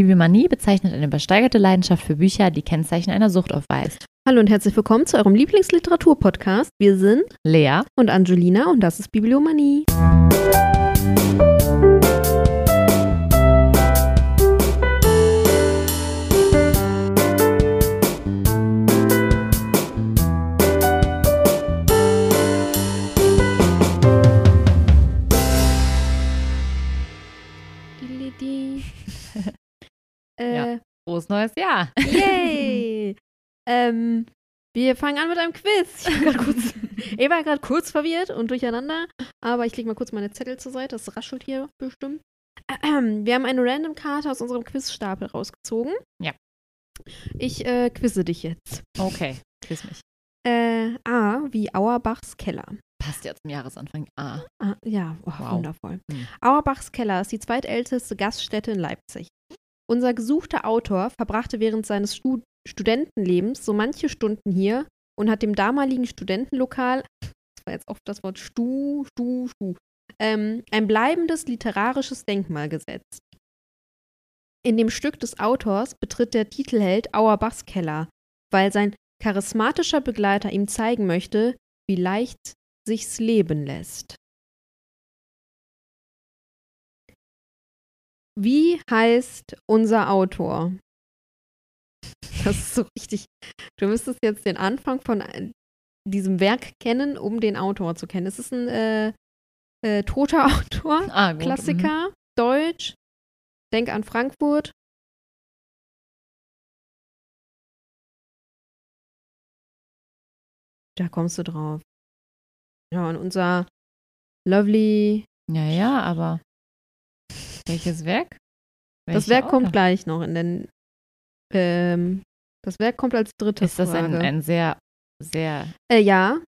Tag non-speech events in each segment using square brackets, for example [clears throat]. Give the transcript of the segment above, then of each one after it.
Bibliomanie bezeichnet eine übersteigerte Leidenschaft für Bücher, die Kennzeichen einer Sucht aufweist. Hallo und herzlich willkommen zu eurem Lieblingsliteratur-Podcast. Wir sind Lea und Angelina und das ist Bibliomanie. Frohes neues Jahr. Yay! ähm, wir fangen an mit einem Quiz. Ich war [laughs] kurz, ich war gerade kurz verwirrt und durcheinander, aber ich lege mal kurz meine Zettel zur Seite. Das raschelt hier bestimmt. Wir haben eine Random-Karte aus unserem Quizstapel rausgezogen. Ja. Ich äh, quizze dich jetzt. Okay, quiz mich. Äh, A wie Auerbachs Keller. Passt ja zum Jahresanfang. A. Ah, ja, oh, wow. wundervoll. Hm. Auerbachs Keller ist die zweitälteste Gaststätte in Leipzig. Unser gesuchter Autor verbrachte während seines Stud Studentenlebens so manche Stunden hier und hat dem damaligen Studentenlokal, das war jetzt oft das Wort Stu, Stu, Stu, ähm, ein bleibendes literarisches Denkmal gesetzt. In dem Stück des Autors betritt der Titelheld Auerbachs Keller, weil sein charismatischer Begleiter ihm zeigen möchte, wie leicht sich's leben lässt. Wie heißt unser Autor? Das ist so richtig. Du müsstest jetzt den Anfang von äh, diesem Werk kennen, um den Autor zu kennen. Es ist ein äh, äh, toter [laughs] Autor, ah, Klassiker, mhm. Deutsch. Denk an Frankfurt. Da kommst du drauf. Ja, und unser Lovely. Ja, ja, aber welches Werk? Welche das Werk kommt gleich noch in den. Ähm, das Werk kommt als drittes. Ist das ein, ein sehr, sehr. Äh, ja.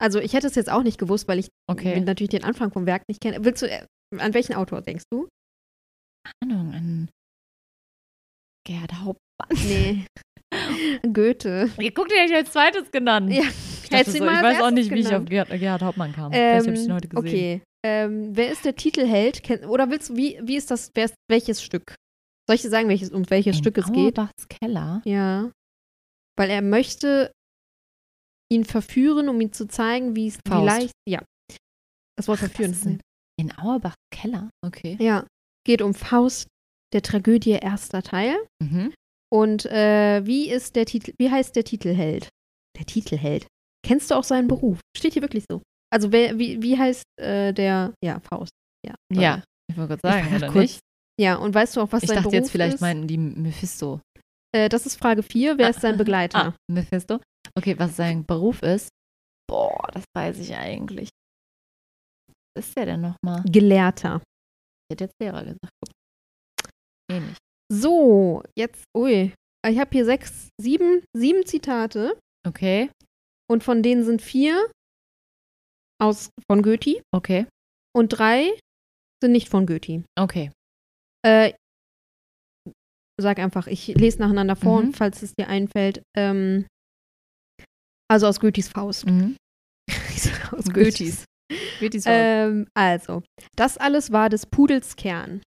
Also ich hätte es jetzt auch nicht gewusst, weil ich okay. natürlich den Anfang vom Werk nicht kenne. Willst du, äh, an welchen Autor denkst du? Ahnung, an Gerhard Hauptmann. Nee. [laughs] Goethe. Ihr guckt ja, ich als zweites genannt. Ja. Ich, so, ich weiß auch nicht, wie ich auf Gerhard, Gerhard Hauptmann kam. Ähm, Vielleicht habe ich ihn heute gesehen. Okay, ähm, wer ist der Titelheld? Oder willst du, wie, wie ist das, wer ist, welches Stück? Soll ich dir sagen, welches, um welches In Stück es geht? Auerbachs Keller? Ja. Weil er möchte ihn verführen, um ihm zu zeigen, wie es vielleicht. Ja. Das Wort Ach, verführen. Das in, in Auerbachs Keller? Okay. Ja. Geht um Faust, der Tragödie, erster Teil. Mhm. Und äh, wie ist der Titel, wie heißt der Titelheld? Der Titelheld. Kennst du auch seinen Beruf? Steht hier wirklich so. Also wer, wie, wie heißt äh, der, ja, Faust. Ja, ja ich wollte gerade sagen, oder kurz, nicht? Ja, und weißt du auch, was ich sein Beruf ist? Ich dachte jetzt vielleicht meinten die Mephisto. Äh, das ist Frage 4. Wer ah, ist sein [laughs] Begleiter? Ah, Mephisto. Okay, was sein Beruf ist? Boah, das weiß ich eigentlich. Was ist der denn nochmal? Gelehrter. Ich hätte jetzt Lehrer gesagt. Ähnlich. So, jetzt, ui. Ich habe hier sechs, sieben, sieben Zitate. Okay. Und von denen sind vier aus, von Goethe. Okay. Und drei sind nicht von Goethe. Okay. Äh, sag einfach, ich lese nacheinander vor, mhm. falls es dir einfällt. Ähm, also aus Goethes Faust. Mhm. [laughs] aus Goethes. Goethes Faust. Ähm, also, das alles war des Pudels Kern.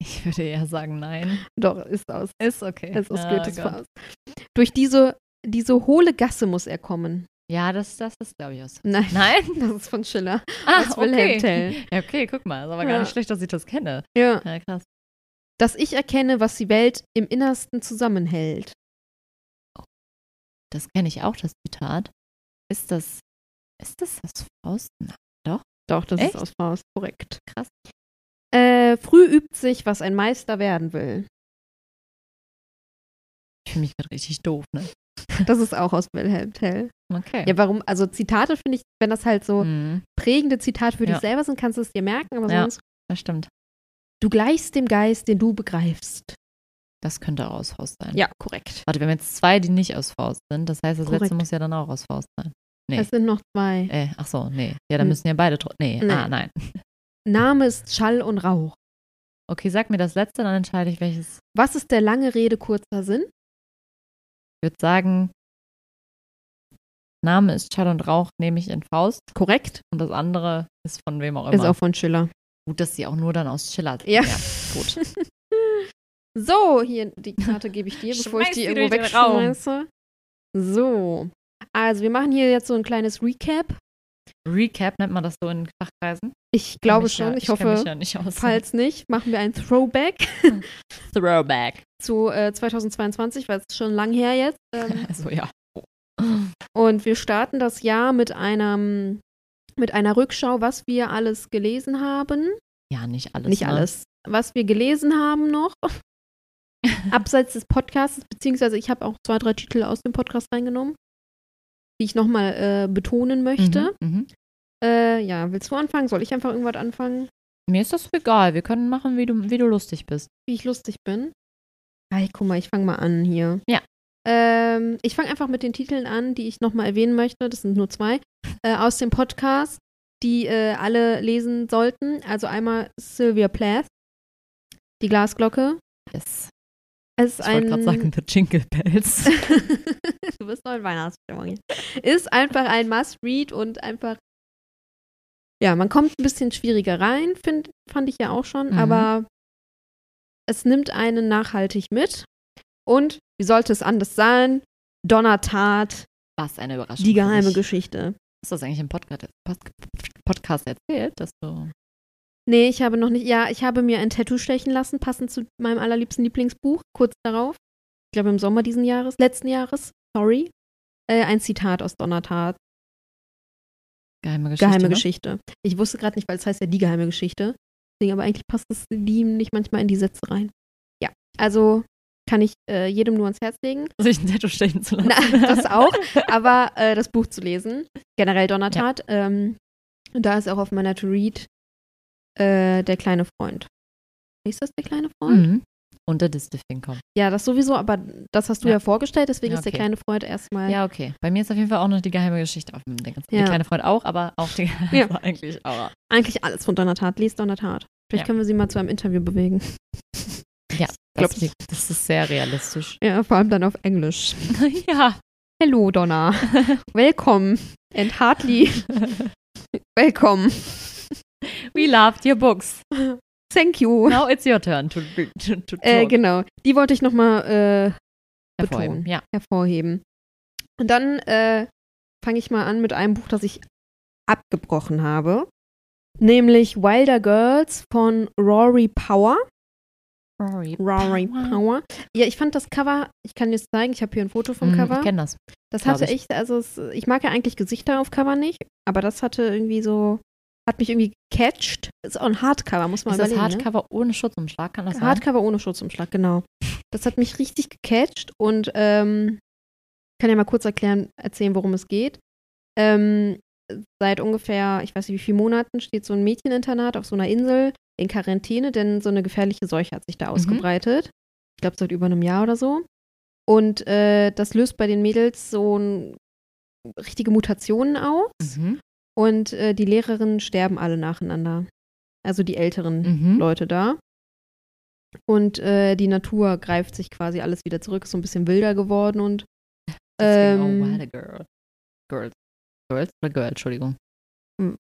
Ich würde eher sagen, nein. Doch, ist aus. Ist okay. Ist aus ah, Goethes Gott. Faust. Durch diese diese hohle Gasse muss er kommen. Ja, das, das ist, glaube ich, aus. Nein. [laughs] Nein? Das ist von Schiller. Ah, aus Wilhelm Tell. [laughs] Ja, okay, guck mal. Ist aber ja. gar nicht schlecht, dass ich das kenne. Ja. ja. krass. Dass ich erkenne, was die Welt im Innersten zusammenhält. Oh. Das kenne ich auch, das Zitat. Ist das, ist das aus Faust? Nein, doch. Doch, das Echt? ist aus Faust, korrekt. Krass. Äh, früh übt sich, was ein Meister werden will. Ich fühle mich gerade richtig doof, ne? Das ist auch aus Wilhelm Tell. Okay. Ja, warum? Also Zitate finde ich, wenn das halt so mhm. prägende Zitate für ja. dich selber sind, kannst du es dir merken, aber ja, sonst. Das stimmt. Du gleichst dem Geist, den du begreifst. Das könnte auch aus Faust sein. Ja, korrekt. Warte, wir haben jetzt zwei, die nicht aus Faust sind. Das heißt, das korrekt. letzte muss ja dann auch aus Faust sein. Nee. Es sind noch zwei. Äh, ach so, nee. Ja, dann müssen ja beide. Nee, nee, ah, nein. [laughs] Name ist Schall und Rauch. Okay, sag mir das letzte, dann entscheide ich welches. Was ist der lange Rede, kurzer Sinn? Ich würde sagen, Name ist Schall und Rauch, nehme ich in Faust. Korrekt. Und das andere ist von wem auch immer. Ist auch von Schiller. Gut, dass sie auch nur dann aus Chiller. Ja. ja gut. [laughs] so, hier, die Karte gebe ich dir, [laughs] bevor ich die irgendwo wegschmeiße. So. Also, wir machen hier jetzt so ein kleines Recap. Recap nennt man das so in Fachkreisen? Ich glaube schon. Ja, ich, ich hoffe, ja nicht falls nicht, machen wir ein Throwback. [laughs] Throwback. Zu äh, 2022, weil es schon lang her jetzt. Ähm, [laughs] also ja. Und wir starten das Jahr mit einem mit einer Rückschau, was wir alles gelesen haben. Ja, nicht alles. Nicht ne? alles. Was wir gelesen haben noch. [laughs] Abseits des Podcasts, beziehungsweise ich habe auch zwei, drei Titel aus dem Podcast reingenommen, die ich nochmal äh, betonen möchte. Mhm, mhm, äh, ja, willst du anfangen? Soll ich einfach irgendwas anfangen? Mir ist das egal. Wir können machen, wie du, wie du lustig bist. Wie ich lustig bin? Hey, guck mal, ich fange mal an hier. Ja. Ähm, ich fange einfach mit den Titeln an, die ich nochmal erwähnen möchte. Das sind nur zwei. Äh, aus dem Podcast, die äh, alle lesen sollten. Also einmal Sylvia Plath, die Glasglocke. Yes. Es ich wollte gerade sagen, The Jingle Bells. [laughs] du bist noch in Weihnachtsstimmung. Ist einfach ein Must-Read und einfach. Ja, man kommt ein bisschen schwieriger rein, find, fand ich ja auch schon, mhm. aber es nimmt einen nachhaltig mit. Und wie sollte es anders sein? Donnertat. Was eine Überraschung. Die geheime Geschichte. Hast du das eigentlich im Podcast, Podcast erzählt, dass du. Nee, ich habe noch nicht. Ja, ich habe mir ein Tattoo stechen lassen, passend zu meinem allerliebsten Lieblingsbuch, kurz darauf. Ich glaube im Sommer diesen Jahres, letzten Jahres, sorry. Äh, ein Zitat aus Donnertat. Geheime Geschichte. Geheime ne? Geschichte. Ich wusste gerade nicht, weil es heißt ja die geheime Geschichte. Deswegen, aber eigentlich passt das nicht manchmal in die Sätze rein. Ja, also kann ich äh, jedem nur ans Herz legen. [laughs] Sich ein Tattoo stechen zu lassen. Na, das auch, [laughs] aber äh, das Buch zu lesen. Generell Donnertat. Ja. Ähm, und da ist auch auf meiner To-Read äh, der kleine Freund. Ist das der kleine Freund? Mhm. Und der Distelfing kommt. Ja, das sowieso, aber das hast du ja, ja vorgestellt, deswegen ja, okay. ist der kleine Freund erstmal. Ja, okay. Bei mir ist auf jeden Fall auch noch die geheime Geschichte auf dem Ding. Ja. Der kleine Freund auch, aber auch die [laughs] ja. eigentlich auch. Eigentlich alles von Donnertat. Lies Donnertat. Vielleicht können wir sie mal zu einem Interview bewegen. [laughs] Ja, das, ich, das ist sehr realistisch. Ja, vor allem dann auf Englisch. [laughs] ja. Hello, Donna. Welcome and heartily welcome. We loved your books. Thank you. Now it's your turn to, to, to äh, Genau. Die wollte ich nochmal äh, hervorheben. Betonen, ja. hervorheben. Und dann äh, fange ich mal an mit einem Buch, das ich abgebrochen habe. Nämlich Wilder Girls von Rory Power. Rory, Rory Power. Power. Ja, ich fand das Cover, ich kann dir das zeigen, ich habe hier ein Foto vom mm, Cover. Ich kenne das. Das hatte echt, also es, ich mag ja eigentlich Gesichter auf Cover nicht, aber das hatte irgendwie so, hat mich irgendwie gecatcht. Ist auch ein Hardcover, muss man ist überlegen. Das ne? Hardcover ne? ohne Schutzumschlag, kann das sein? Hardcover ohne Schutzumschlag, genau. Das hat mich richtig gecatcht und ähm, kann ja mal kurz erklären, erzählen, worum es geht. Ähm, seit ungefähr, ich weiß nicht wie viele Monaten, steht so ein Mädcheninternat auf so einer Insel in Quarantäne, denn so eine gefährliche Seuche hat sich da mhm. ausgebreitet. Ich glaube, seit über einem Jahr oder so. Und äh, das löst bei den Mädels so ein, richtige Mutationen aus. Mhm. Und äh, die Lehrerinnen sterben alle nacheinander. Also die älteren mhm. Leute da. Und äh, die Natur greift sich quasi alles wieder zurück, ist so ein bisschen wilder geworden und. Ähm, oh, wild girl. Girls. Girls oder Girl, Entschuldigung.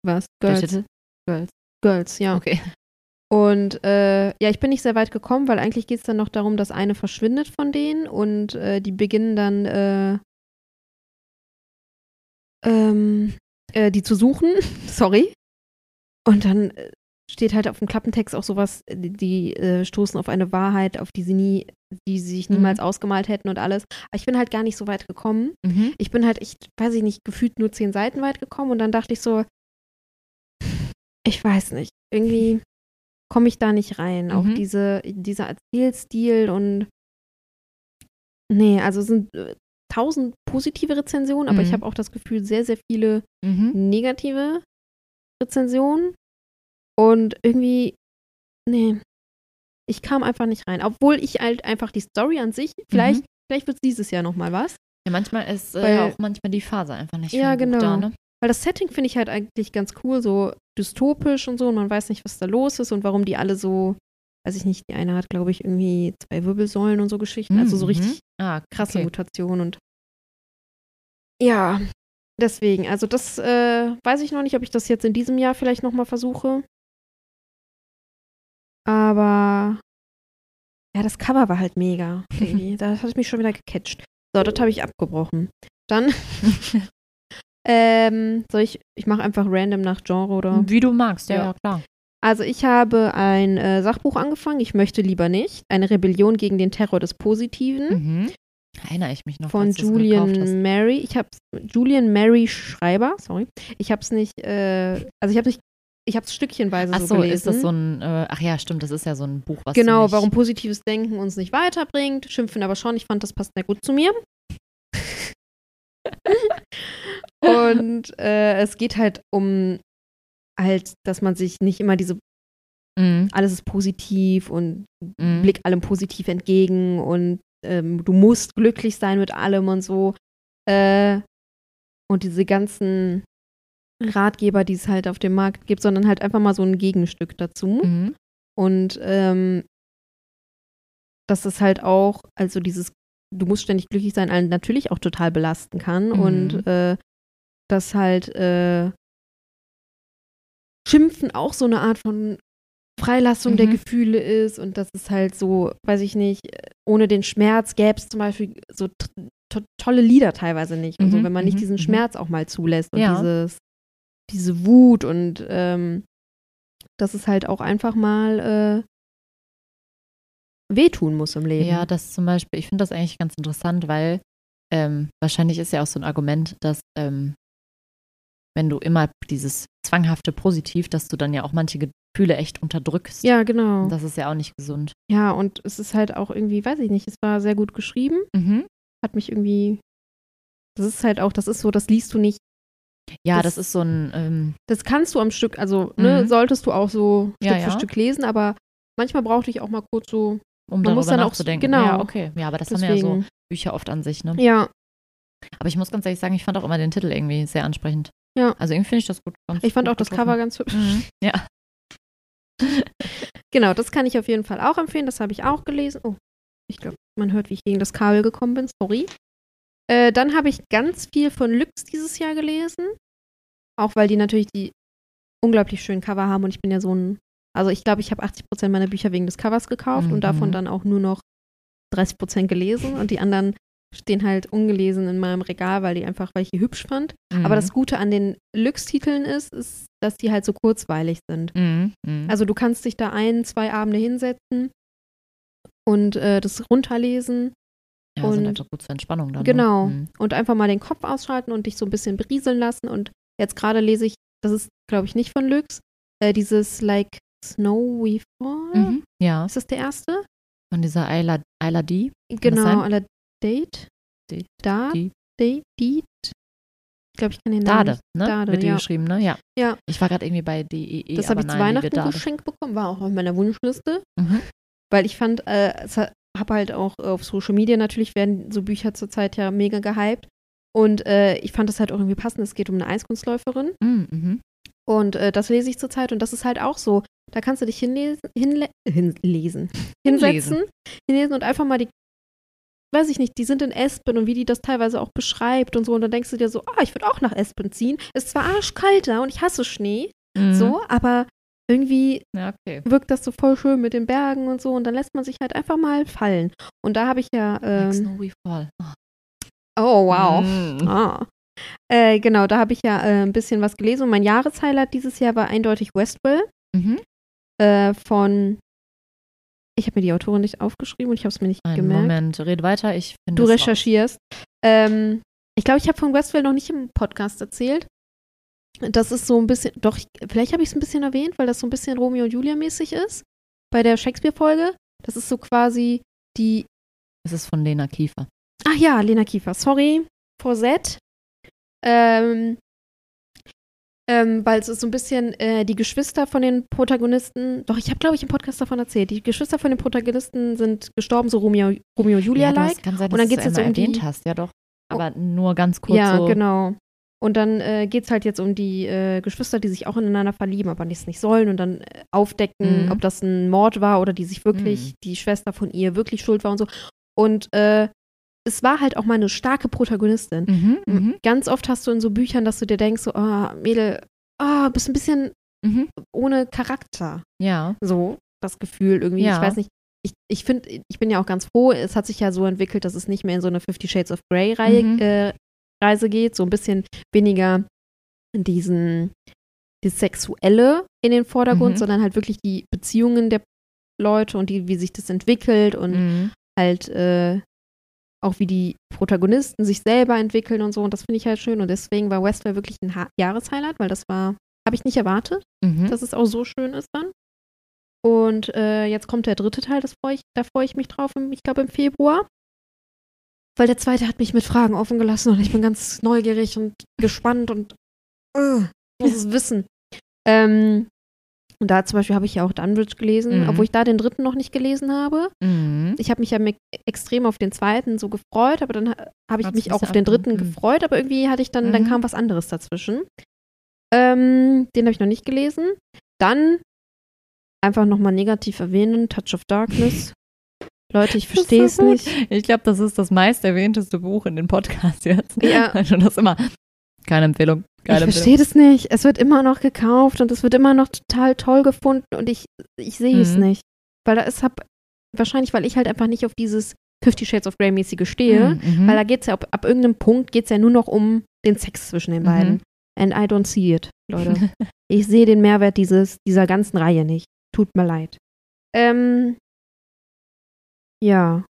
Was? Girls. Girls. Girls, ja. Okay. Und äh, ja, ich bin nicht sehr weit gekommen, weil eigentlich geht es dann noch darum, dass eine verschwindet von denen und äh, die beginnen dann äh, ähm, äh, die zu suchen. [laughs] Sorry. Und dann äh, steht halt auf dem Klappentext auch sowas, die, die äh, stoßen auf eine Wahrheit, auf die sie nie, die sie sich niemals mhm. ausgemalt hätten und alles. Aber ich bin halt gar nicht so weit gekommen. Mhm. Ich bin halt, ich weiß ich nicht, gefühlt nur zehn Seiten weit gekommen und dann dachte ich so, ich weiß nicht, irgendwie komme ich da nicht rein. Mhm. Auch diese, dieser Erzählstil und nee, also es sind äh, tausend positive Rezensionen, aber mhm. ich habe auch das Gefühl, sehr, sehr viele mhm. negative Rezensionen. Und irgendwie, nee, ich kam einfach nicht rein. Obwohl ich halt einfach die Story an sich, vielleicht, mhm. vielleicht wird es dieses Jahr nochmal was. Ja, manchmal ist äh, Weil, auch manchmal die Phase einfach nicht Ja, genau. Da, ne? Weil das Setting finde ich halt eigentlich ganz cool, so dystopisch und so, und man weiß nicht, was da los ist und warum die alle so, weiß ich nicht, die eine hat, glaube ich, irgendwie zwei Wirbelsäulen und so Geschichten, mhm. also so mhm. richtig ah, krasse okay. Mutationen und ja, deswegen, also das äh, weiß ich noch nicht, ob ich das jetzt in diesem Jahr vielleicht nochmal versuche. aber ja, das Cover war halt mega. [laughs] Das hat mich schon wieder gecatcht. So, das habe ich abgebrochen. Dann [laughs] ähm, soll ich, ich mache einfach random nach Genre oder? Wie du magst, ja, ja klar. Also ich habe ein äh, Sachbuch angefangen, ich möchte lieber nicht. Eine Rebellion gegen den Terror des Positiven. Mhm. Erinnere ich mich noch. Von Julian Mary. Ich habe Julian Mary Schreiber, sorry. Ich habe es nicht, äh, also ich habe nicht ich habe es stückchenweise ach so, so gelesen. ist das so ein, äh, ach ja, stimmt, das ist ja so ein Buch, was Genau, warum positives Denken uns nicht weiterbringt, schimpfen aber schon, ich fand, das passt sehr gut zu mir. [laughs] und äh, es geht halt um halt, dass man sich nicht immer diese mhm. alles ist positiv und mhm. blick allem positiv entgegen und ähm, du musst glücklich sein mit allem und so. Äh, und diese ganzen Ratgeber, die es halt auf dem Markt gibt, sondern halt einfach mal so ein Gegenstück dazu. Mhm. Und ähm, dass es halt auch, also dieses, du musst ständig glücklich sein, einen natürlich auch total belasten kann. Mhm. Und äh, dass halt äh, Schimpfen auch so eine Art von Freilassung mhm. der Gefühle ist und dass es halt so, weiß ich nicht, ohne den Schmerz gäbe es zum Beispiel so to tolle Lieder teilweise nicht. Mhm. Und so, wenn man nicht mhm. diesen mhm. Schmerz auch mal zulässt und ja. dieses diese Wut und ähm, dass es halt auch einfach mal äh, wehtun muss im Leben. Ja, das zum Beispiel, ich finde das eigentlich ganz interessant, weil ähm, wahrscheinlich ist ja auch so ein Argument, dass ähm, wenn du immer dieses zwanghafte Positiv, dass du dann ja auch manche Gefühle echt unterdrückst. Ja, genau. Und das ist ja auch nicht gesund. Ja, und es ist halt auch irgendwie, weiß ich nicht, es war sehr gut geschrieben. Mhm. Hat mich irgendwie, das ist halt auch, das ist so, das liest du nicht ja, das, das ist so ein. Ähm das kannst du am Stück, also ne, mhm. solltest du auch so Stück ja, für ja. Stück lesen, aber manchmal brauchte ich auch mal kurz so. Um man darüber nachzudenken. Auch, genau. Ja, okay. Ja, aber das Deswegen. haben ja so Bücher oft an sich, ne? Ja. Aber ich muss ganz ehrlich sagen, ich fand auch immer den Titel irgendwie sehr ansprechend. Ja. Also irgendwie finde ich das gut. ich fand auch das Cover ganz hübsch. Mhm. Ja. [laughs] genau, das kann ich auf jeden Fall auch empfehlen. Das habe ich auch gelesen. Oh, ich glaube, man hört, wie ich gegen das Kabel gekommen bin. Sorry. Äh, dann habe ich ganz viel von Lux dieses Jahr gelesen. Auch weil die natürlich die unglaublich schönen Cover haben und ich bin ja so ein, also ich glaube, ich habe 80 Prozent meiner Bücher wegen des Covers gekauft mhm. und davon dann auch nur noch 30 Prozent gelesen und die anderen stehen halt ungelesen in meinem Regal, weil die einfach, weil ich die hübsch fand. Mhm. Aber das Gute an den Lux-Titeln ist, ist, dass die halt so kurzweilig sind. Mhm. mhm. Also du kannst dich da ein, zwei Abende hinsetzen und äh, das runterlesen. Ja, und sind einfach gut zur Entspannung dann. Ne? Genau. Ne? Und einfach mal den Kopf ausschalten und dich so ein bisschen berieseln lassen und Jetzt gerade lese ich, das ist, glaube ich, nicht von Lux, äh, dieses Like Snow We Fall. Mhm, ja. Ist das der erste? Von dieser Ayla, Ayla D? Genau, Ayla Date. Date. Da. Date. Date. Ich glaube, ich kann den Namen. Dade, ne? Dade, Wird die ja. geschrieben, ne? Ja. ja. Ich war gerade irgendwie bei DEE. Das habe ich zu Weihnachten geschenkt bekommen, war auch auf meiner Wunschliste. Mhm. Weil ich fand, äh, habe halt auch auf Social Media natürlich werden so Bücher zurzeit ja mega gehypt. Und äh, ich fand das halt auch irgendwie passend. Es geht um eine Eiskunstläuferin. Mm, mhm. Und äh, das lese ich zurzeit. Und das ist halt auch so. Da kannst du dich hinlesen, hinle hinlesen, hinsetzen, hinlesen und einfach mal die, weiß ich nicht, die sind in Espen und wie die das teilweise auch beschreibt und so. Und dann denkst du dir so, ah, ich würde auch nach Espen ziehen. Ist zwar arschkalt da und ich hasse Schnee, mhm. so, aber irgendwie ja, okay. wirkt das so voll schön mit den Bergen und so. Und dann lässt man sich halt einfach mal fallen. Und da habe ich ja. Ähm, Snowy Fall. Oh. Oh, wow. Mm. Ah. Äh, genau, da habe ich ja äh, ein bisschen was gelesen. Und mein Jahreshighlight dieses Jahr war eindeutig Westwell. Mhm. Äh, von. Ich habe mir die Autorin nicht aufgeschrieben und ich habe es mir nicht Einen gemerkt. Moment, red weiter. Ich du recherchierst. Ähm, ich glaube, ich habe von Westwell noch nicht im Podcast erzählt. Das ist so ein bisschen, doch, ich, vielleicht habe ich es ein bisschen erwähnt, weil das so ein bisschen Romeo und Julia mäßig ist. Bei der Shakespeare-Folge. Das ist so quasi die. Es ist von Lena Kiefer. Ach ja, Lena Kiefer, sorry, Forsett. Ähm, ähm, weil es ist so ein bisschen äh, die Geschwister von den Protagonisten. Doch, ich habe, glaube ich, im Podcast davon erzählt. Die Geschwister von den Protagonisten sind gestorben, so Romeo, Romeo Julia-like. Ja, kann sein, und dann geht es jetzt um die. hast, ja doch. Aber oh. nur ganz kurz. Ja, so. genau. Und dann äh, geht es halt jetzt um die äh, Geschwister, die sich auch ineinander verlieben, aber nichts nicht sollen und dann äh, aufdecken, mhm. ob das ein Mord war oder die sich wirklich, mhm. die Schwester von ihr wirklich schuld war und so. Und äh, es war halt auch mal eine starke Protagonistin. Mhm, mhm, Ganz oft hast du in so Büchern, dass du dir denkst, so, oh, Mädel, oh, bist ein bisschen mhm. ohne Charakter. Ja. So. das Gefühl irgendwie. Ja. Ich weiß nicht, ich, ich finde, ich bin ja auch ganz froh, es hat sich ja so entwickelt, dass es nicht mehr in so eine Fifty Shades of Grey Reihe, mhm. äh, Reise geht, so ein bisschen weniger diesen, das Sexuelle in den Vordergrund, mhm. sondern halt wirklich die Beziehungen der Leute und die, wie sich das entwickelt und mhm. halt äh, auch wie die Protagonisten sich selber entwickeln und so. Und das finde ich halt schön. Und deswegen war Westwell wirklich ein ha Jahreshighlight, weil das war, habe ich nicht erwartet, mhm. dass es auch so schön ist dann. Und äh, jetzt kommt der dritte Teil, das freu ich, da freue ich mich drauf, im, ich glaube im Februar. Weil der zweite hat mich mit Fragen offen gelassen und ich bin ganz neugierig und gespannt und uh, muss es wissen. Ähm, und da zum Beispiel habe ich ja auch Dunbridge gelesen, mhm. obwohl ich da den dritten noch nicht gelesen habe. Mhm. Ich habe mich ja extrem auf den zweiten so gefreut, aber dann habe ich Hat's mich auch auf den dritten mhm. gefreut, aber irgendwie hatte ich dann, dann mhm. kam was anderes dazwischen. Ähm, den habe ich noch nicht gelesen. Dann einfach nochmal negativ erwähnen, Touch of Darkness. Leute, ich verstehe es so nicht. Ich glaube, das ist das meist erwähnteste Buch in den Podcasts jetzt. Ja. [laughs] Also das immer keine Empfehlung. Keine ich verstehe das nicht. Es wird immer noch gekauft und es wird immer noch total toll gefunden und ich, ich sehe mhm. es nicht. Weil da ist hab, wahrscheinlich, weil ich halt einfach nicht auf dieses Fifty Shades of Grey mäßige stehe, mhm, mhm. weil da geht es ja ab, ab irgendeinem Punkt geht es ja nur noch um den Sex zwischen den beiden. Mhm. And I don't see it, Leute. [laughs] ich sehe den Mehrwert dieses, dieser ganzen Reihe nicht. Tut mir leid. Ähm, ja.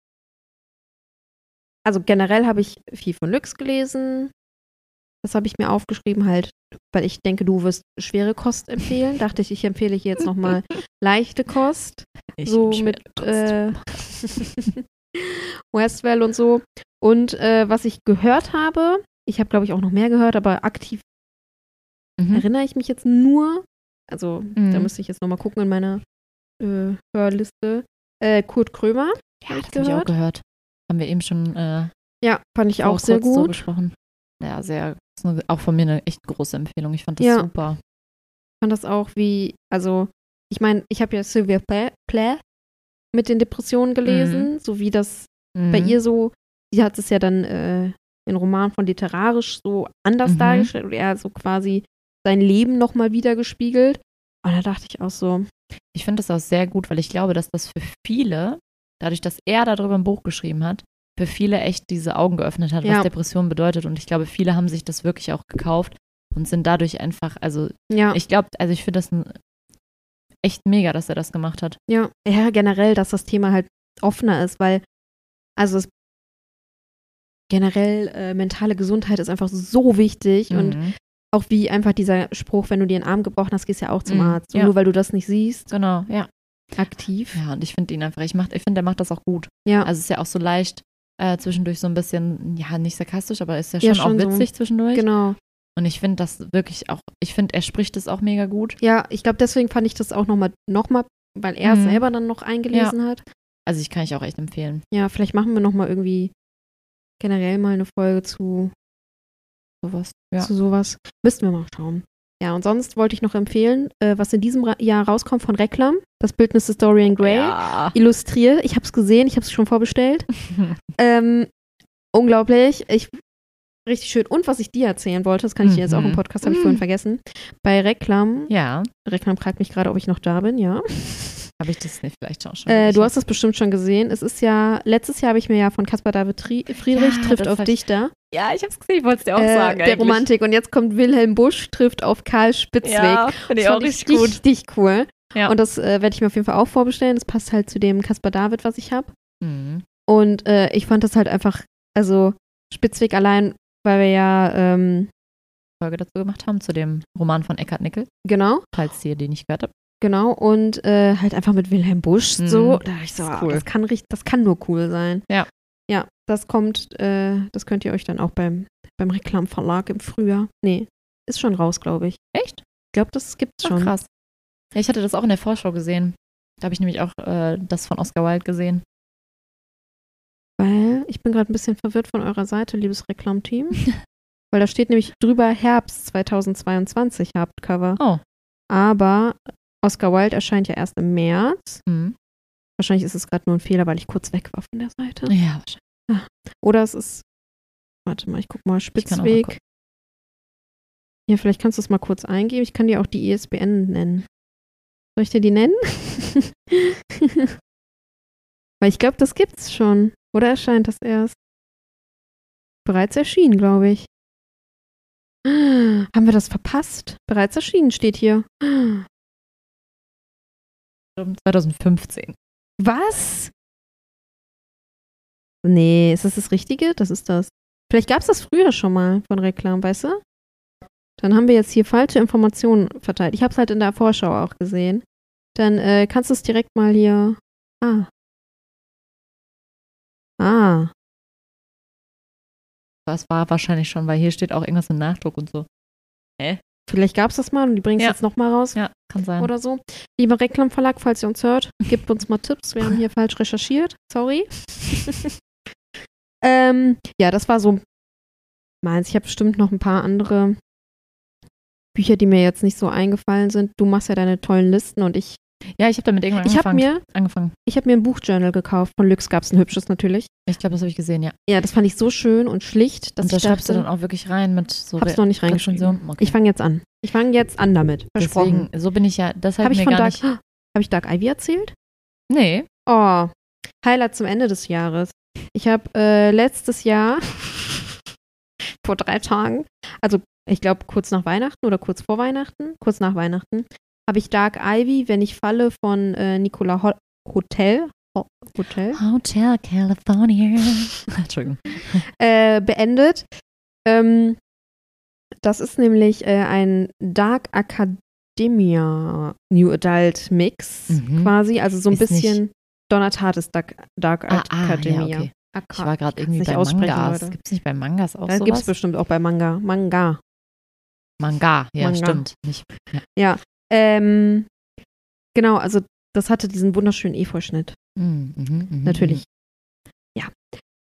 Also generell habe ich viel von Lux gelesen. Das habe ich mir aufgeschrieben, halt, weil ich denke, du wirst schwere Kost empfehlen. Dachte ich, ich empfehle hier jetzt nochmal [laughs] leichte Kost. Ich so mit äh, [laughs] Westwell und so. Und äh, was ich gehört habe, ich habe, glaube ich, auch noch mehr gehört, aber aktiv mhm. erinnere ich mich jetzt nur, also mhm. da müsste ich jetzt nochmal gucken in meiner äh, Hörliste. Äh, Kurt Krömer. Ja, das habe ich auch gehört. Haben wir eben schon. Äh, ja, fand ich auch sehr gut. So. Ja, sehr. Eine, auch von mir eine echt große Empfehlung. Ich fand das ja. super. Ich fand das auch wie, also, ich meine, ich habe ja Sylvia Plath mit den Depressionen gelesen, mhm. so wie das mhm. bei ihr so, sie hat es ja dann äh, in Roman von literarisch so anders mhm. dargestellt und er so quasi sein Leben nochmal wieder gespiegelt. Und da dachte ich auch so. Ich finde das auch sehr gut, weil ich glaube, dass das für viele, dadurch, dass er darüber ein Buch geschrieben hat, für viele echt diese Augen geöffnet hat, ja. was Depression bedeutet. Und ich glaube, viele haben sich das wirklich auch gekauft und sind dadurch einfach, also ja. ich glaube, also ich finde das ein, echt mega, dass er das gemacht hat. Ja, ja, generell, dass das Thema halt offener ist, weil, also es, generell äh, mentale Gesundheit ist einfach so wichtig mhm. und auch wie einfach dieser Spruch, wenn du dir einen Arm gebrochen hast, gehst du ja auch zum mhm, Arzt. Ja. Nur weil du das nicht siehst. Genau, ja. Aktiv. Ja, und ich finde ihn einfach, ich, ich finde, der macht das auch gut. Ja. Also es ist ja auch so leicht, äh, zwischendurch so ein bisschen, ja, nicht sarkastisch, aber ist ja schon, ja, schon auch witzig so. zwischendurch. Genau. Und ich finde das wirklich auch, ich finde, er spricht es auch mega gut. Ja, ich glaube, deswegen fand ich das auch nochmal, noch mal, weil er mhm. selber dann noch eingelesen ja. hat. Also ich kann ich auch echt empfehlen. Ja, vielleicht machen wir nochmal irgendwie generell mal eine Folge zu sowas. Ja. Zu sowas. Müssten wir mal schauen. Ja, und sonst wollte ich noch empfehlen, äh, was in diesem Ra Jahr rauskommt von Reklam, das Bildnis des Dorian Gray, ja. illustriert. Ich habe es gesehen, ich habe es schon vorbestellt. [laughs] ähm, unglaublich. Ich, richtig schön. Und was ich dir erzählen wollte, das kann ich dir jetzt auch im mhm. Podcast, habe ich vorhin vergessen. Bei Reklam. Ja. Reklam fragt mich gerade, ob ich noch da bin, ja. Habe ich das nicht vielleicht auch schon? Äh, du hast das bestimmt schon gesehen. Es ist ja, letztes Jahr habe ich mir ja von Caspar David Friedrich ja, trifft auf Dichter. Ja, ich habe es gesehen, ich wollte es dir auch äh, sagen. Der eigentlich. Romantik. Und jetzt kommt Wilhelm Busch trifft auf Karl Spitzweg. Ja, finde ich auch richtig gut. Richtig cool. Ja. Und das äh, werde ich mir auf jeden Fall auch vorbestellen. Das passt halt zu dem Caspar David, was ich habe. Mhm. Und äh, ich fand das halt einfach, also Spitzweg allein, weil wir ja ähm, Folge dazu gemacht haben, zu dem Roman von Eckhard Nickel. Genau. Falls ihr den nicht gehört habt. Genau, und äh, halt einfach mit Wilhelm Busch mhm. so. Da ich so, das, cool. das, kann, das kann nur cool sein. Ja. Ja, das kommt, äh, das könnt ihr euch dann auch beim, beim Reklamverlag im Frühjahr. Nee, ist schon raus, glaube ich. Echt? Ich glaube, das gibt's schon. Ach, krass. Ja, ich hatte das auch in der Vorschau gesehen. Da habe ich nämlich auch äh, das von Oscar Wilde gesehen. Weil ich bin gerade ein bisschen verwirrt von eurer Seite, liebes Reklamteam. [laughs] Weil da steht nämlich drüber Herbst 2022 Hauptcover. Oh. Aber Oscar Wilde erscheint ja erst im März. Mhm. Wahrscheinlich ist es gerade nur ein Fehler, weil ich kurz weg war von der Seite. Ja, wahrscheinlich. Ah. Oder es ist, warte mal, ich guck mal, Spitzweg. Mal ja, vielleicht kannst du es mal kurz eingeben. Ich kann dir auch die ISBN nennen. Soll ich dir die nennen? [laughs] Weil ich glaube, das gibt's schon. Oder erscheint das erst? Bereits erschienen, glaube ich. [gasps] Haben wir das verpasst? Bereits erschienen steht hier. [gasps] 2015. Was? Nee, ist das das Richtige? Das ist das. Vielleicht gab es das früher schon mal von Reklam, weißt du? Dann haben wir jetzt hier falsche Informationen verteilt. Ich habe es halt in der Vorschau auch gesehen. Dann äh, kannst du es direkt mal hier. Ah. Ah. Das war wahrscheinlich schon, weil hier steht auch irgendwas im Nachdruck und so. Hä? Vielleicht gab es das mal und die bringen es ja. jetzt nochmal raus. Ja, kann sein. Oder so. Lieber Reklamverlag, falls ihr uns hört, gebt uns mal Tipps. Wir haben hier [laughs] falsch recherchiert. Sorry. [laughs] ähm, ja, das war so meins. Ich habe bestimmt noch ein paar andere Bücher, die mir jetzt nicht so eingefallen sind. Du machst ja deine tollen Listen und ich ja, ich habe damit irgendwann ich angefangen. Hab mir, angefangen. Ich habe mir ein Buchjournal gekauft. Von Lux gab es ein hübsches natürlich. Ich glaube, das habe ich gesehen, ja. Ja, das fand ich so schön und schlicht. Dass und da ich schreibst dachte, du dann auch wirklich rein mit so Hab's noch nicht reingeschrieben. Okay. Ich fange jetzt an. Ich fange jetzt an damit. Versprochen. Deswegen, so bin ich ja. Das habe ich mir von gar Dark, nicht. [gasps] Habe ich Dark Ivy erzählt? Nee. Oh, Highlight zum Ende des Jahres. Ich habe äh, letztes Jahr [laughs] vor drei Tagen, also ich glaube kurz nach Weihnachten oder kurz vor Weihnachten, kurz nach Weihnachten, habe ich Dark Ivy, wenn ich falle, von äh, Nicola Ho Hotel. Ho Hotel? Hotel California. [laughs] Entschuldigung. [laughs] Äh, beendet. Ähm, das ist nämlich äh, ein Dark Academia New Adult Mix Mhm. quasi. Also so ein Ist bisschen Donnertat ist Dark, Dark Ah, ah, ja, Academia. okay. Aka- Ich war gerade irgendwie nicht bei aussprechen, Mangas. Gibt es nicht bei Mangas auch Das gibt es bestimmt auch bei Manga. Manga. Manga, ja, Manga. stimmt. Nicht, ja. Ja. Ähm, genau, also das hatte diesen wunderschönen Efeu-Schnitt. Mhm, mhm, mhm, Natürlich. Ja.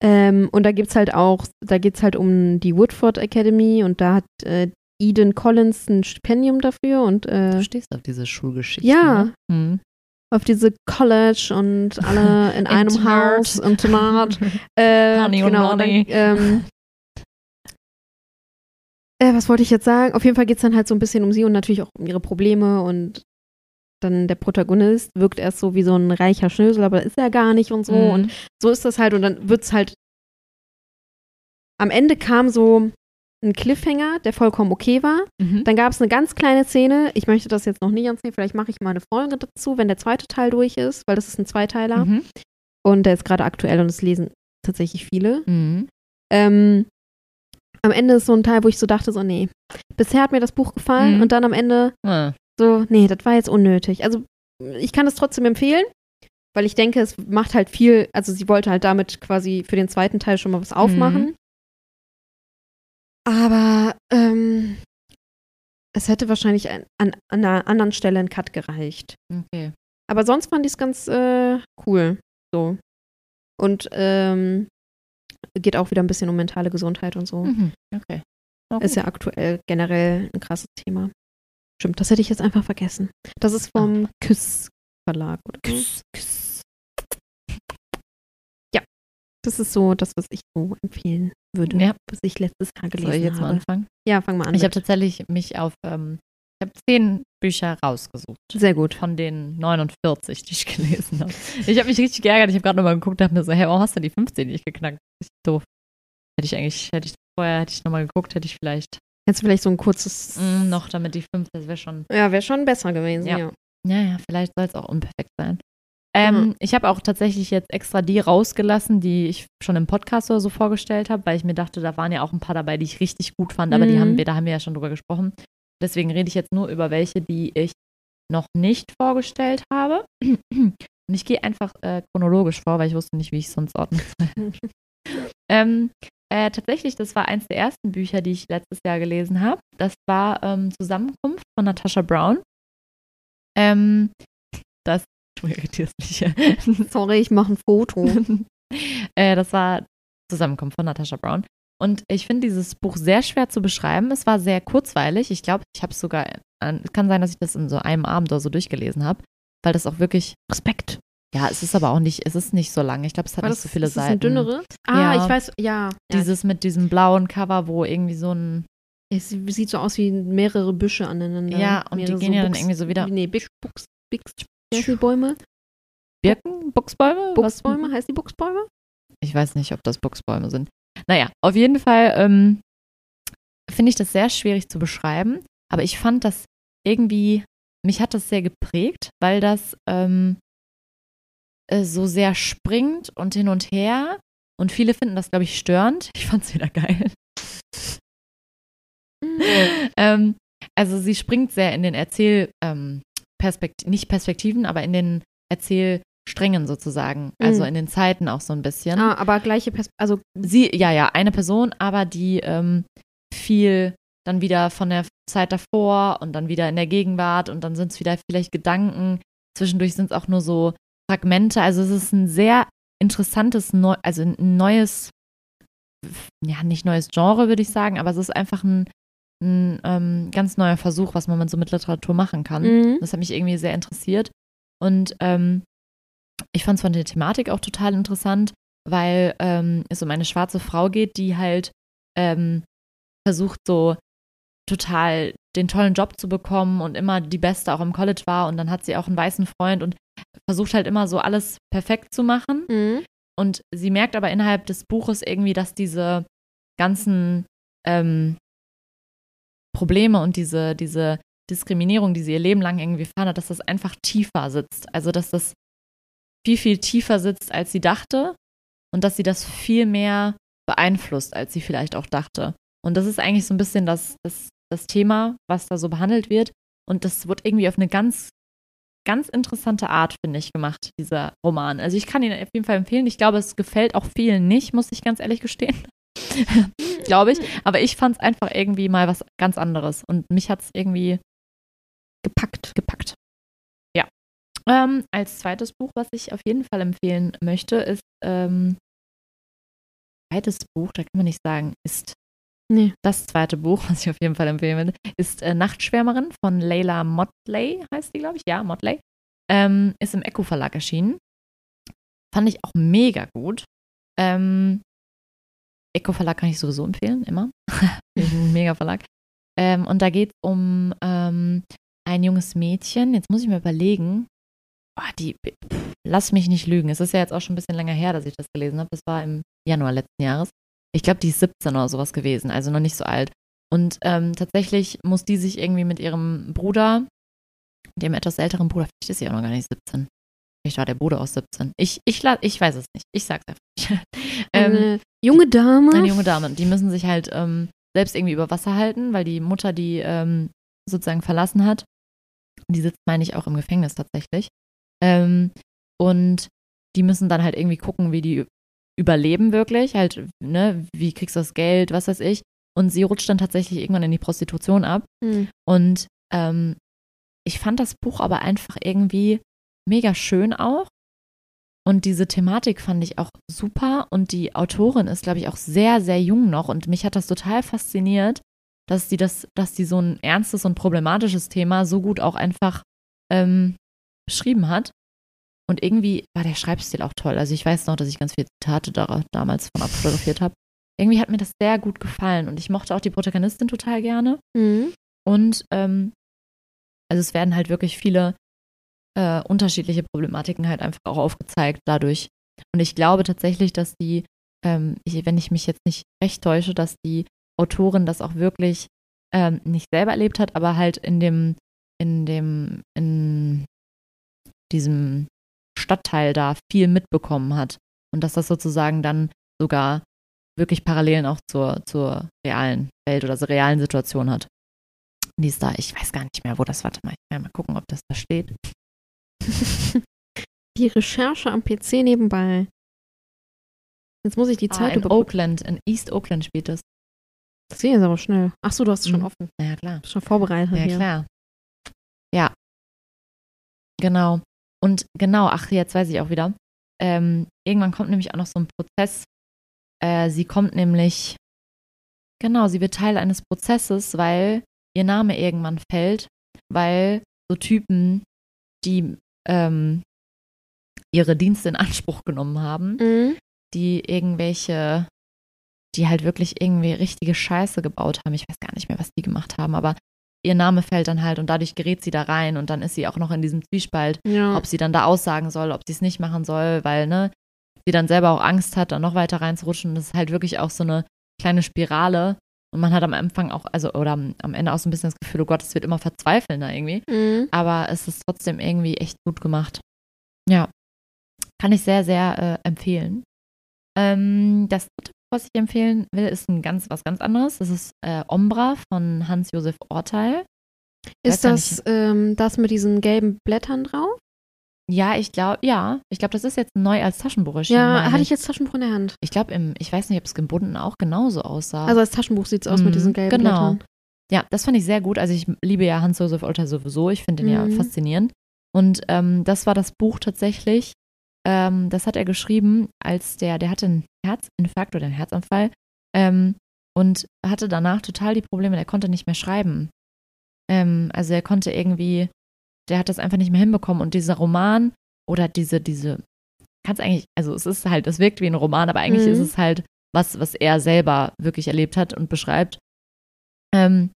Ähm, und da gibt's halt auch, da geht's halt um die Woodford Academy und da hat äh, Eden Collins ein Stipendium dafür und äh, Du stehst auf diese Schulgeschichte. Ja. Ne? Mhm. auf diese College und alle [laughs] in einem. Haus, Internat. [laughs] Äh, Honey und genau, Nonny. Dann, ähm, [laughs] äh, was wollte ich jetzt sagen? Auf jeden Fall geht es dann halt so ein bisschen um sie und natürlich auch um ihre Probleme und dann der Protagonist wirkt erst so wie so ein reicher Schnösel, aber ist er gar nicht und so. Mhm. Und so ist das halt und dann wird es halt. Am Ende kam so ein Cliffhanger, der vollkommen okay war. Mhm. Dann gab es eine ganz kleine Szene. Ich möchte das jetzt noch nicht erzählen. Vielleicht mache ich mal eine Folge dazu, wenn der zweite Teil durch ist, weil das ist ein Zweiteiler. Mhm. Und der ist gerade aktuell und es lesen tatsächlich viele. Mhm. Ähm, am Ende ist so ein Teil, wo ich so dachte, so, nee, bisher hat mir das Buch gefallen Mhm. und dann am Ende Ah. so, nee, das war jetzt unnötig. Also ich kann es trotzdem empfehlen, weil ich denke, es macht halt viel, also sie wollte halt damit quasi für den zweiten Teil schon mal was aufmachen. Aber ähm, es hätte wahrscheinlich ein, an, an einer anderen Stelle ein Cut gereicht. Okay. Aber sonst fand ich es ganz äh, cool. So. Und ähm, geht auch wieder ein bisschen um mentale Gesundheit und so. Mhm. Okay. Na Ist gut. ja aktuell generell ein krasses Thema. Stimmt, das hätte ich jetzt einfach vergessen. Das ist vom Küss Verlag. Oder. Küss, Küss. Das ist so das, was ich so empfehlen würde, Ja. was ich letztes Jahr gelesen Soll ich jetzt mal habe. anfangen? Ja, fang mal an. Ich habe tatsächlich mich auf, ähm, ich habe zehn Bücher rausgesucht. Sehr gut. Von den 49, die ich [laughs] gelesen habe. Ich habe mich richtig geärgert. Ich habe gerade nochmal geguckt und dachte mir so, hey, warum hast du die 15 nicht geknackt? Richtig doof. Hätte ich eigentlich, hätte ich vorher, hätte ich nochmal geguckt, hätte ich vielleicht Jetzt vielleicht so ein kurzes. mh, noch damit die 5, das wäre schon, Ja, wäre schon besser gewesen, Ja. ja. ja, ja, vielleicht soll es auch unperfekt sein. Ähm, Ich habe auch tatsächlich jetzt extra die rausgelassen, die ich schon im Podcast oder so vorgestellt habe, weil ich mir dachte, da waren ja auch ein paar dabei, die ich richtig gut fand, aber die Mhm. haben wir, da haben wir ja schon drüber gesprochen. Deswegen rede ich jetzt nur über welche, die ich noch nicht vorgestellt habe. Und ich gehe einfach äh, chronologisch vor, weil ich wusste nicht, wie ich es sonst ordnen soll. [laughs] ähm, äh, tatsächlich, das war eins der ersten Bücher, die ich letztes Jahr gelesen habe. Das war ähm, Zusammenkunft von Natasha Brown. Ähm, das, [laughs] du irritierst mich. Sorry, ich mache ein Foto. [laughs] äh, das war Zusammenkunft von Natasha Brown. Und ich finde dieses Buch sehr schwer zu beschreiben. Es war sehr kurzweilig. Ich glaube, ich habe es sogar, an- es kann sein, dass ich das in so einem Abend oder so durchgelesen habe, weil das auch wirklich, Respekt. ja, es ist aber auch nicht, es ist nicht so lang. Ich glaube, es hat War nicht das, so viele ist Seiten. ein dünneres? Ah, Ja. ich weiß, ja. Dieses mit diesem blauen Cover, wo irgendwie so ein, Es sieht so aus wie mehrere Büsche aneinander. Ja, und die gehen ja dann Buchs- irgendwie so wieder- Nee, wie heißen die Bäume? Birken? Buchsbäume? Buchsbäume? Heißt die Buchsbäume? Ich weiß nicht, ob das Buchsbäume sind. Naja, auf jeden Fall ähm, finde ich das sehr schwierig zu beschreiben, aber ich fand das irgendwie, mich hat das sehr geprägt, weil das ähm, äh, so sehr springt und hin und her. Und viele finden das, glaube ich, störend. [laughs] Ich fand es wieder geil. Mhm. ähm, also sie springt sehr in den Erzähl, ähm, Perspekt nicht Perspektiven, aber in den Erzählsträngen sozusagen. Also mhm. in den Zeiten auch so ein bisschen. Ah, aber gleiche Perspektive. Also sie, ja, ja, eine Person, aber die ähm, viel dann wieder von der Zeit davor und dann wieder in der Gegenwart und dann sind es wieder vielleicht Gedanken. Zwischendurch sind es auch nur so Fragmente. Also es ist ein sehr interessantes, Neu also ein neues, ja, nicht neues Genre, würde ich sagen, aber es ist einfach ein, ein ähm, ganz neuer Versuch, was man so mit Literatur machen kann. Mhm. Das hat mich irgendwie sehr interessiert. Und ähm, ich fand es von der Thematik auch total interessant, weil ähm, es um eine schwarze Frau geht, die halt ähm, versucht, so total den tollen Job zu bekommen und immer die Beste auch im College war. Und dann hat sie auch einen weißen Freund und versucht halt immer so alles perfekt zu machen. Mhm. Und sie merkt aber innerhalb des Buches irgendwie, dass diese ganzen ähm, Probleme und diese, diese Diskriminierung, die sie ihr Leben lang irgendwie erfahren hat, dass das einfach tiefer sitzt. Also, dass das viel, viel tiefer sitzt, als sie dachte und dass sie das viel mehr beeinflusst, als sie vielleicht auch dachte. Und das ist eigentlich so ein bisschen das, das, das Thema, was da so behandelt wird. Und das wird irgendwie auf eine ganz, ganz interessante Art, finde ich, gemacht, dieser Roman. Also ich kann ihn auf jeden Fall empfehlen. Ich glaube, es gefällt auch vielen nicht, muss ich ganz ehrlich gestehen. [laughs] glaube ich. Aber ich fand es einfach irgendwie mal was ganz anderes. Und mich hat es irgendwie gepackt. Gepackt. Ähm, als zweites Buch, was ich auf jeden Fall empfehlen möchte, ist ähm, zweites Buch, da kann man nicht sagen, ist Nee. Das zweite Buch, [laughs] was ich auf jeden Fall empfehlen würde, ist äh, Nachtschwärmerin von Leila Motley, heißt die, glaube ich. Ja, Motley. Ähm, ist im Echo Verlag erschienen. Fand ich auch mega gut. Ähm, Echo Verlag kann ich sowieso empfehlen, immer. [laughs] mega Verlag. Ähm, und da geht es um ähm, ein junges Mädchen. Jetzt muss ich mir überlegen. Oh, die, pff, lass mich nicht lügen. Es ist ja jetzt auch schon ein bisschen länger her, dass ich das gelesen habe. Das war im Januar letzten Jahres ich glaube, die ist 17 oder sowas gewesen, also noch nicht so alt. Und ähm, tatsächlich muss die sich irgendwie mit ihrem Bruder, dem etwas älteren Bruder, vielleicht ist sie auch noch gar nicht 17. Vielleicht war der Bruder auch 17. Ich, ich, ich weiß es nicht. Ich sag's einfach nicht. [laughs] eine ähm, junge Dame. Eine junge Dame. Die müssen sich halt ähm, selbst irgendwie über Wasser halten, weil die Mutter die ähm, sozusagen verlassen hat. Die sitzt, meine ich, auch im Gefängnis tatsächlich. Ähm, und die müssen dann halt irgendwie gucken, wie die überleben wirklich, halt, ne, wie kriegst du das Geld, was weiß ich. Und sie rutscht dann tatsächlich irgendwann in die Prostitution ab. Mhm. Und ähm, ich fand das Buch aber einfach irgendwie mega schön auch. Und diese Thematik fand ich auch super. Und die Autorin ist, glaube ich, auch sehr, sehr jung noch. Und mich hat das total fasziniert, dass sie das, dass sie so ein ernstes und problematisches Thema so gut auch einfach ähm, beschrieben hat. Und irgendwie war der Schreibstil auch toll. Also ich weiß noch, dass ich ganz viele Zitate da, damals von abfotografiert habe. Irgendwie hat mir das sehr gut gefallen und ich mochte auch die Protagonistin total gerne. Mhm. Und ähm, also es werden halt wirklich viele äh, unterschiedliche Problematiken halt einfach auch aufgezeigt dadurch. Und ich glaube tatsächlich, dass die, ähm, ich, wenn ich mich jetzt nicht recht täusche, dass die Autorin das auch wirklich ähm, nicht selber erlebt hat, aber halt in dem, in dem, in diesem Stadtteil da viel mitbekommen hat und dass das sozusagen dann sogar wirklich Parallelen auch zur, zur realen Welt oder zur realen Situation hat. Die ist da, ich weiß gar nicht mehr, wo das, warte mal, ich will mal gucken, ob das da steht. [laughs] die Recherche am PC nebenbei. Jetzt muss ich die Zeit ah, in Oakland, in East Oakland spielt das. Das geht jetzt aber schnell. Ach so, du hast es schon mhm. offen. Ja, klar. Schon vorbereitet. Ja, hier. klar. Ja. Genau. Und genau, ach, jetzt weiß ich auch wieder. Ähm, irgendwann kommt nämlich auch noch so ein Prozess. Äh, sie kommt nämlich, genau, sie wird Teil eines Prozesses, weil ihr Name irgendwann fällt, weil so Typen, die ähm, ihre Dienste in Anspruch genommen haben, mhm. die irgendwelche, die halt wirklich irgendwie richtige Scheiße gebaut haben. Ich weiß gar nicht mehr, was die gemacht haben, aber ihr Name fällt dann halt und dadurch gerät sie da rein und dann ist sie auch noch in diesem Zwiespalt, ja. ob sie dann da aussagen soll, ob sie es nicht machen soll, weil, ne, sie dann selber auch Angst hat, da noch weiter reinzurutschen. Und das ist halt wirklich auch so eine kleine Spirale. Und man hat am Anfang auch, also, oder am Ende auch so ein bisschen das Gefühl, oh Gott, es wird immer verzweifelnder irgendwie. Mhm. Aber es ist trotzdem irgendwie echt gut gemacht. Ja. Kann ich sehr, sehr äh, empfehlen. Ähm, das dritte, was ich empfehlen will, ist ein ganz, was ganz anderes. Das ist äh, Ombra von Hans-Josef Orteil. Ist das ähm, das mit diesen gelben Blättern drauf? Ja, ich glaube, ja. Ich glaube, das ist jetzt neu als Taschenbuch erschienen. Ja, hatte ich jetzt Taschenbuch in der Hand. Ich glaube, ich weiß nicht, ob es gebunden auch genauso aussah. Also als Taschenbuch sieht es aus mhm, mit diesen gelben genau. Blättern. Ja, das fand ich sehr gut. Also ich liebe ja Hans-Josef Olter sowieso. Ich finde ihn mhm. ja faszinierend. Und ähm, das war das Buch tatsächlich. Ähm, das hat er geschrieben, als der, der hatte einen Herzinfarkt oder einen Herzanfall ähm, und hatte danach total die Probleme. Der konnte nicht mehr schreiben. Ähm, also er konnte irgendwie der hat das einfach nicht mehr hinbekommen. Und dieser Roman oder diese, diese, kannst eigentlich, also es ist halt, es wirkt wie ein Roman, aber eigentlich mhm. ist es halt was, was er selber wirklich erlebt hat und beschreibt. Ähm,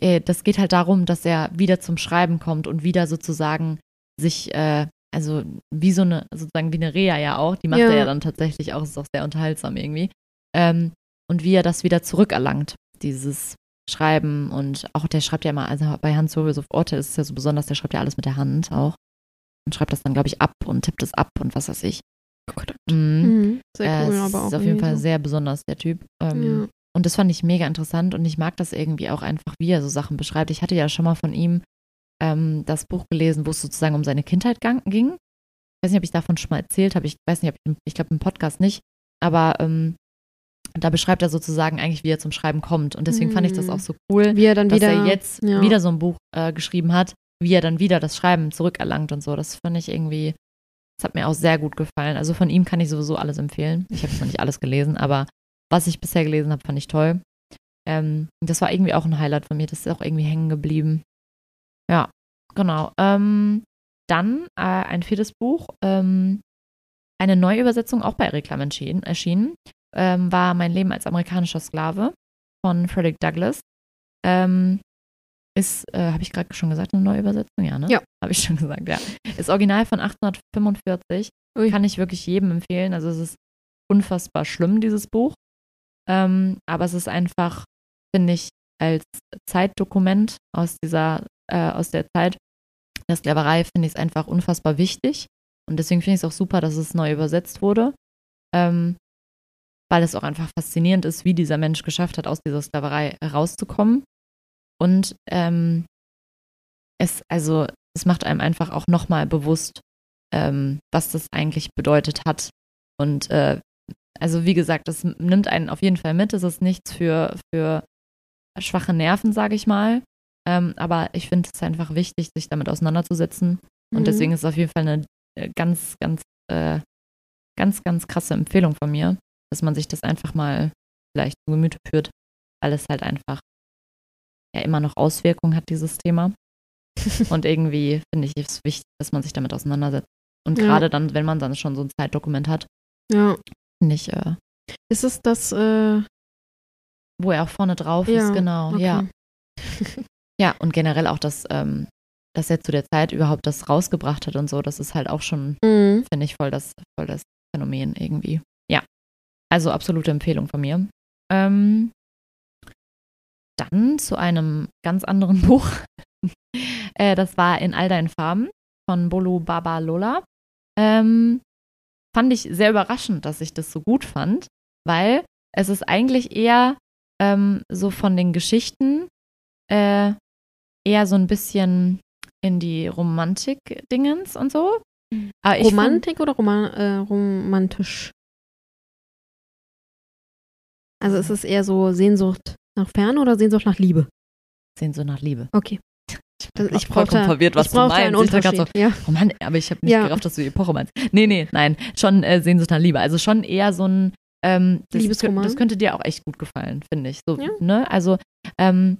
äh, das geht halt darum, dass er wieder zum Schreiben kommt und wieder sozusagen sich, äh, also wie so eine, sozusagen wie eine Reha ja auch, die macht ja. er ja dann tatsächlich auch, ist auch sehr unterhaltsam irgendwie. Ähm, und wie er das wieder zurückerlangt, dieses schreiben und auch der schreibt ja immer, also bei Hans Josef Orte ist es ja so besonders, der schreibt ja alles mit der Hand auch und schreibt das dann, glaube ich, ab und tippt es ab und was weiß ich. Oh Gott. Mhm. Mhm. Sehr cool, äh, aber auch. Ist auf jeden Fall so. sehr besonders, der Typ. Ähm, ja. Und das fand ich mega interessant und ich mag das irgendwie auch einfach, wie er so Sachen beschreibt. Ich hatte ja schon mal von ihm ähm, das Buch gelesen, wo es sozusagen um seine Kindheit ging. Ich weiß nicht, ob ich davon schon mal erzählt habe. Ich weiß nicht, ob ich, ich glaube im Podcast nicht. Aber ähm, da beschreibt er sozusagen eigentlich, wie er zum Schreiben kommt. Und deswegen fand ich das auch so cool, wie er dann dass wieder, er jetzt ja. wieder so ein Buch äh, geschrieben hat, wie er dann wieder das Schreiben zurückerlangt und so. Das fand ich irgendwie, das hat mir auch sehr gut gefallen. Also von ihm kann ich sowieso alles empfehlen. Ich habe noch nicht alles gelesen, aber was ich bisher gelesen habe, fand ich toll. Ähm, das war irgendwie auch ein Highlight von mir. Das ist auch irgendwie hängen geblieben. Ja, genau. Ähm, dann äh, ein viertes Buch, ähm, eine Neuübersetzung auch bei Reklam erschienen ähm, war Mein Leben als amerikanischer Sklave von Frederick Douglass. Ähm, ist, äh, habe ich gerade schon gesagt, eine neue Übersetzung? Ja, ne? Ja. Habe ich schon [laughs] gesagt, ja. Ist original von 1845. Ui. Kann ich wirklich jedem empfehlen. Also es ist unfassbar schlimm, dieses Buch. Ähm, aber es ist einfach, finde ich, als Zeitdokument aus dieser, äh, aus der Zeit der Sklaverei, finde ich es einfach unfassbar wichtig. Und deswegen finde ich es auch super, dass es neu übersetzt wurde. Ähm, weil es auch einfach faszinierend ist, wie dieser Mensch geschafft hat, aus dieser Sklaverei herauszukommen. Und ähm, es, also, es macht einem einfach auch nochmal bewusst, ähm, was das eigentlich bedeutet hat. Und äh, also, wie gesagt, das nimmt einen auf jeden Fall mit. Es ist nichts für, für schwache Nerven, sage ich mal. Ähm, aber ich finde es einfach wichtig, sich damit auseinanderzusetzen. Und mhm. deswegen ist es auf jeden Fall eine äh, ganz, ganz, äh, ganz, ganz krasse Empfehlung von mir dass man sich das einfach mal vielleicht zu Gemüte führt, weil es halt einfach ja immer noch Auswirkungen hat, dieses Thema. [laughs] Und irgendwie finde ich es wichtig, dass man sich damit auseinandersetzt. Und ja. gerade dann, wenn man dann schon so ein Zeitdokument hat, ja. finde ich. Äh, ist es das, äh, wo er auch vorne drauf ja, ist, genau, okay. ja. [laughs] ja, und generell auch das, ähm, dass er zu der Zeit überhaupt das rausgebracht hat und so, das ist halt auch schon, mhm. finde ich, voll das, voll das Phänomen irgendwie. Also absolute Empfehlung von mir. Ähm, dann zu einem ganz anderen [laughs] Buch. äh, das war In all deinen Farben von Bolo Baba Lola. Ähm, fand ich sehr überraschend, dass ich das so gut fand, weil es ist eigentlich eher ähm, so von den Geschichten äh, eher so ein bisschen in die Romantik-Dingens und so. Romantik fand, oder Roma äh, romantisch? Also ist es eher so Sehnsucht nach Ferne oder Sehnsucht nach Liebe? Sehnsucht nach Liebe. Okay. Ich, ich vollkommen verwirrt, was du meinst. Einen Unterschied. So, ja. Oh Mann, aber ich habe nicht ja. gerafft, dass du die Epoche meinst. Nee, nee, nein. Schon äh, Sehnsucht nach Liebe. Also schon eher so ein ähm, das, Liebesroman. Das könnte dir auch echt gut gefallen, finde ich. So, ja. ne? Also ähm,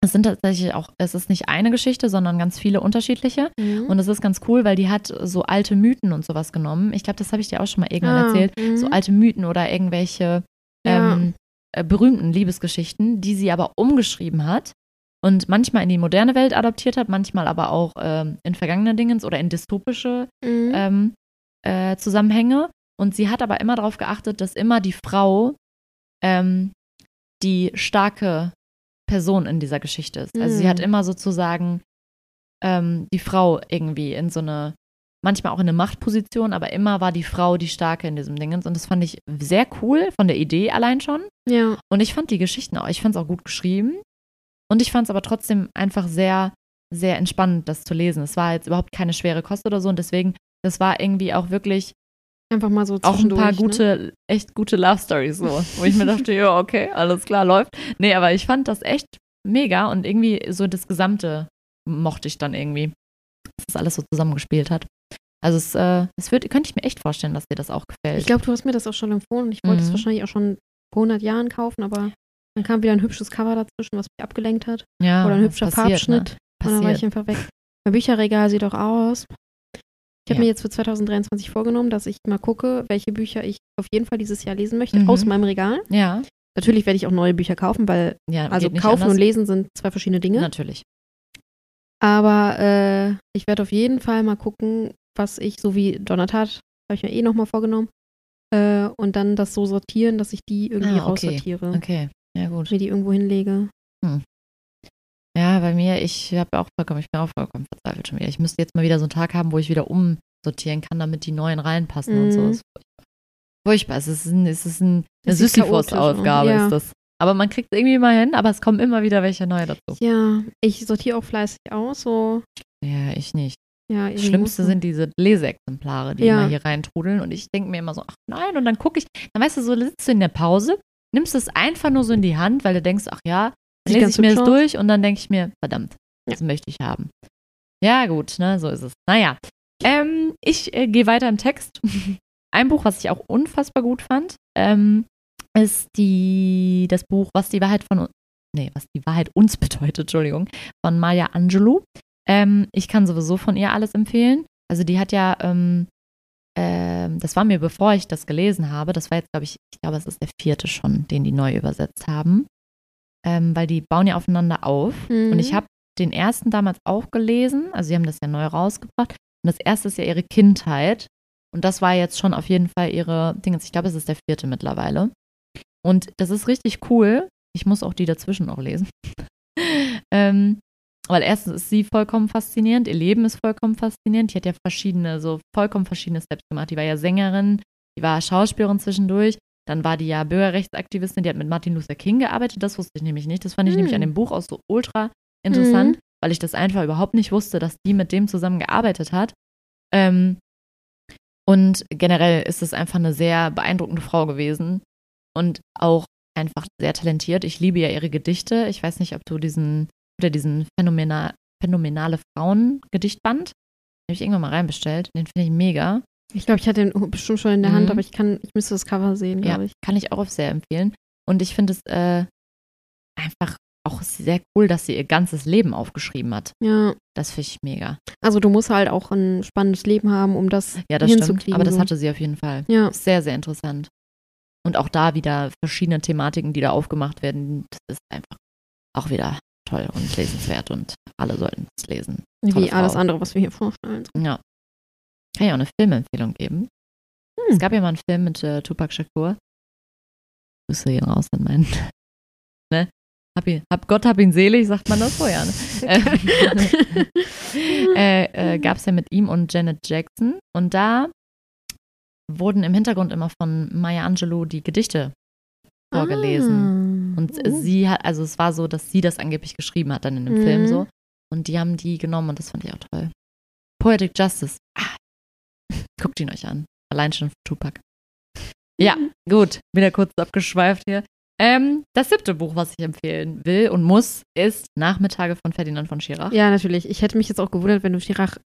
es sind tatsächlich auch, es ist nicht eine Geschichte, sondern ganz viele unterschiedliche. Mhm. Und es ist ganz cool, weil die hat so alte Mythen und sowas genommen. Ich glaube, das habe ich dir auch schon mal irgendwann ah, erzählt. Mhm. So alte Mythen oder irgendwelche ähm, äh, berühmten Liebesgeschichten, die sie aber umgeschrieben hat und manchmal in die moderne Welt adaptiert hat, manchmal aber auch ähm, in vergangene Dingens oder in dystopische mhm. ähm, äh, Zusammenhänge. Und sie hat aber immer darauf geachtet, dass immer die Frau ähm, die starke Person in dieser Geschichte ist. Also mhm. sie hat mhm. immer sozusagen ähm, die Frau irgendwie in so eine, manchmal auch in eine Machtposition, aber immer war die Frau die Starke in diesem Dingens. Und das fand ich sehr cool, von der Idee allein schon. Ja. Und ich fand die Geschichten auch, ich fand es auch gut geschrieben. Und ich fand es aber trotzdem einfach sehr, sehr entspannend, das zu lesen. Es war jetzt überhaupt keine schwere Kost oder so. Und deswegen, das war irgendwie auch wirklich Einfach mal so Auch ein paar ne? gute, ne? echt gute Love Stories so, wo ich mir dachte, [laughs] ja, okay, alles klar, läuft. Nee, aber ich fand das echt mega und irgendwie so das Gesamte mochte ich dann irgendwie, dass das alles so zusammengespielt hat. Also es, äh, es wird, könnte ich mir echt vorstellen, dass dir das auch gefällt. Ich glaube, du hast mir das auch schon empfohlen und ich wollte mhm. es wahrscheinlich auch schon vor 100 Jahren kaufen, aber dann kam wieder ein hübsches Cover dazwischen, was mich abgelenkt hat. Ja, Oder ein hübscher passiert, Farbschnitt. Ne? Und dann war ich einfach weg. Mein Bücherregal sieht auch aus. Ich habe ja. mir jetzt für 2023 vorgenommen, dass ich mal gucke, welche Bücher ich auf jeden Fall dieses Jahr lesen möchte, mhm. aus meinem Regal. Ja. Natürlich werde ich auch neue Bücher kaufen, weil ja, also kaufen anders. und lesen sind zwei verschiedene Dinge. Natürlich. Aber äh, ich werde auf jeden Fall mal gucken, was ich, so wie Donatat, habe ich mir eh nochmal vorgenommen, äh, und dann das so sortieren, dass ich die irgendwie ah, okay. raussortiere. Okay, ja gut. Mir die irgendwo hinlege. Hm. Ja, bei mir, ich habe auch vollkommen, ich bin auch vollkommen verzweifelt schon wieder. Ich müsste jetzt mal wieder so einen Tag haben, wo ich wieder umsortieren kann, damit die neuen reinpassen mhm. und so. Das mhm. ist furchtbar. Es ist, ein, es ist ein, eine Sisyphus-Aufgabe, ja. ist das. Aber man kriegt es irgendwie immer hin, aber es kommen immer wieder welche neue dazu. Ja, ich sortiere auch fleißig aus, so. Ja, ich nicht. Ja, das Schlimmste sind diese Leseexemplare, die ja. immer hier reintrudeln. Und ich denke mir immer so, ach nein, und dann gucke ich, dann weißt du, so sitzt du in der Pause, nimmst es einfach nur so in die Hand, weil du denkst, ach ja, dann lese ich mir das durch und dann denke ich mir, verdammt, das ja. möchte ich haben. Ja, gut, ne, so ist es. Naja, ähm, ich äh, gehe weiter im Text. [laughs] Ein Buch, was ich auch unfassbar gut fand, ähm, ist die, das Buch, was die Wahrheit von, nee, was die Wahrheit uns [laughs] bedeutet, Entschuldigung, von Maya Angelou. Ähm, ich kann sowieso von ihr alles empfehlen. Also die hat ja, ähm, äh, das war mir, bevor ich das gelesen habe, das war jetzt, glaube ich, ich glaube, es ist der vierte schon, den die neu übersetzt haben ähm, weil die bauen ja aufeinander auf. Mhm. Und ich habe den ersten damals auch gelesen, also sie haben das ja neu rausgebracht. Und das erste ist ja ihre Kindheit. Und das war jetzt schon auf jeden Fall ihre Dinge. Ich glaube, es ist der vierte mittlerweile. Und das ist richtig cool. Ich muss auch die dazwischen auch lesen. [laughs] ähm, weil erstens ist sie vollkommen faszinierend, ihr Leben ist vollkommen faszinierend. Die hat ja verschiedene, so vollkommen verschiedene Steps gemacht. Die war ja Sängerin, die war Schauspielerin zwischendurch, dann war die ja Bürgerrechtsaktivistin, die hat mit Martin Luther King gearbeitet. Das wusste ich nämlich nicht. Das fand ich mhm. nämlich an hm. dem Buch auch so ultra interessant, mhm. weil ich das einfach überhaupt nicht wusste, dass die mit dem zusammen gearbeitet hat. Ähm, und generell ist es einfach eine sehr beeindruckende Frau gewesen und auch einfach sehr talentiert. Ich liebe ja ihre Gedichte. Ich weiß nicht, ob du diesen oder diesen phänomenal, phänomenale Frauen-Gedichtband, habe ich irgendwann mal reinbestellt. Den finde ich mega. Ich glaube, ich hatte den bestimmt schon in der mhm. Hand, aber ich kann, ich müsste das Cover sehen, glaube ja, ich. Kann ich auch sehr empfehlen. Und ich finde es äh, einfach auch sehr cool, dass sie ihr ganzes Leben aufgeschrieben hat. Ja. Das finde ich mega. Also du musst halt auch ein spannendes Leben haben, um das ja, das. Stimmt, aber das hatte sie auf jeden Fall. Ja. Sehr, sehr interessant. Und auch da wieder verschiedene Thematiken, die da aufgemacht werden. Das ist einfach auch wieder toll und lesenswert und alle sollten es lesen. Tolle Wie Frau. alles andere, was wir hier vorstellen. Ja. Kann ja auch eine Filmempfehlung geben. Hm. Es gab ja mal einen Film mit äh, Tupac Shakur. Grüße gehen raus an meinen. [laughs] ne? Hab, ihn, hab Gott hab ihn selig, sagt man das vorher. Ne? [laughs] [laughs] äh, äh, gab es ja mit ihm und Janet Jackson. Und da wurden im Hintergrund immer von Maya Angelou die Gedichte vorgelesen. Ah. Und sie hat, also es war so, dass sie das angeblich geschrieben hat dann in dem mhm. Film so. Und die haben die genommen und das fand ich auch toll. Poetic Justice. Ah, Guckt ihn euch an. Allein schon Tupac. Ja, gut. Wieder kurz abgeschweift hier. Ähm, das siebte Buch, was ich empfehlen will und muss, ist Nachmittage von Ferdinand von Schirach. Ja, natürlich. Ich hätte mich jetzt auch gewundert, wenn du Schirach.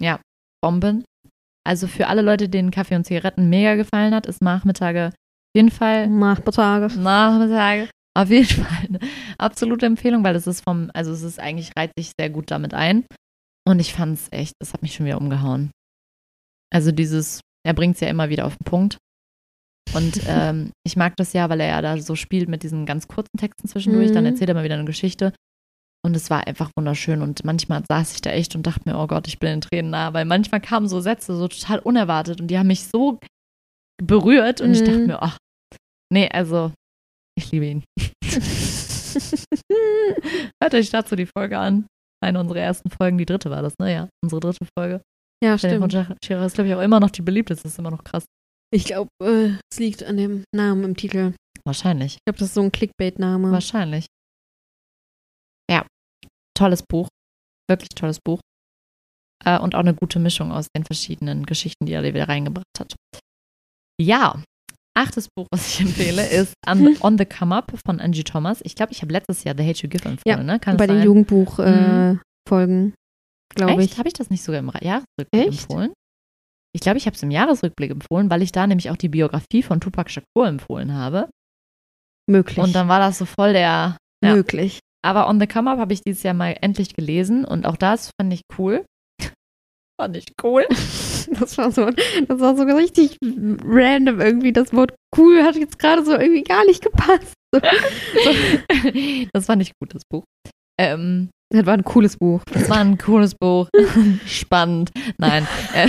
Ja, Bomben. Also für alle Leute, denen Kaffee und Zigaretten mega gefallen hat, ist Nachmittage auf jeden Fall. Nachmittage. Nachmittage. Auf jeden Fall eine absolute Empfehlung, weil es ist vom, also es ist eigentlich, reiht sich sehr gut damit ein. Und ich fand es echt, das hat mich schon wieder umgehauen. Also dieses, er bringt es ja immer wieder auf den Punkt. Und [laughs] ähm, ich mag das ja, weil er ja da so spielt mit diesen ganz kurzen Texten zwischendurch. Mhm. Dann erzählt er mal wieder eine Geschichte. Und es war einfach wunderschön. Und manchmal saß ich da echt und dachte mir, oh Gott, ich bin in Tränen nah, weil manchmal kamen so Sätze so total unerwartet und die haben mich so berührt und mhm. ich dachte mhm. mir, ach, nee, also ich liebe ihn. [laughs] Hört euch dazu die Folge an. Eine unserer ersten Folgen, die dritte war das, ne? Ja, unsere dritte Folge. Ja, stimmt. Von Shira ist, glaube ich, auch immer noch die beliebteste. Das ist immer noch krass. Ich glaube, äh, es liegt an dem Namen im Titel. Wahrscheinlich. Ich glaube, das ist so ein Clickbait-Name. Wahrscheinlich. Ja, tolles Buch. Wirklich tolles Buch. Äh, und auch eine gute Mischung aus den verschiedenen Geschichten, die er wieder reingebracht hat. Ja, achtes Buch, was ich [laughs] empfehle, ist On, [laughs] On the Come Up von Angie Thomas. Ich glaube, ich habe letztes Jahr The Hate You Give empfohlen, ja, ne? Kann bei den Jugendbuch-Folgen, äh, mhm. Glaube ich. Habe ich das nicht sogar im Jahresrückblick Echt? empfohlen? Ich glaube, ich habe es im Jahresrückblick empfohlen, weil ich da nämlich auch die Biografie von Tupac Shakur empfohlen habe. Möglich. Und dann war das so voll der. Ja. Möglich. Aber On the Come Up habe ich dieses Jahr mal endlich gelesen und auch das fand ich cool. [laughs] fand ich cool. [laughs] Das war so, das war so richtig random irgendwie. Das Wort cool hat jetzt gerade so irgendwie gar nicht gepasst. So. [laughs] Das fand ich gut, das Buch. Ähm, das war ein cooles Buch. Das war ein cooles Buch. [laughs] Spannend. Nein. Äh,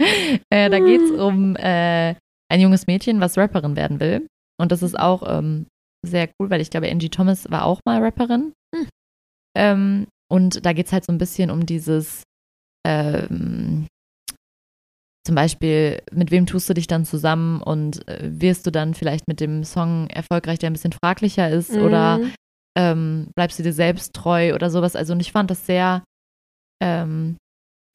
[laughs] äh, da geht es um äh, ein junges Mädchen, was Rapperin werden will. Und das ist auch ähm, sehr cool, weil ich glaube, Angie Thomas war auch mal Rapperin. Hm. Ähm, und da geht es halt so ein bisschen um dieses, ähm, zum Beispiel, mit wem tust du dich dann zusammen und äh, wirst du dann vielleicht mit dem Song erfolgreich, der ein bisschen fraglicher ist mhm. oder ähm, bleibst du dir selbst treu oder sowas. Also und ich fand das sehr, ähm,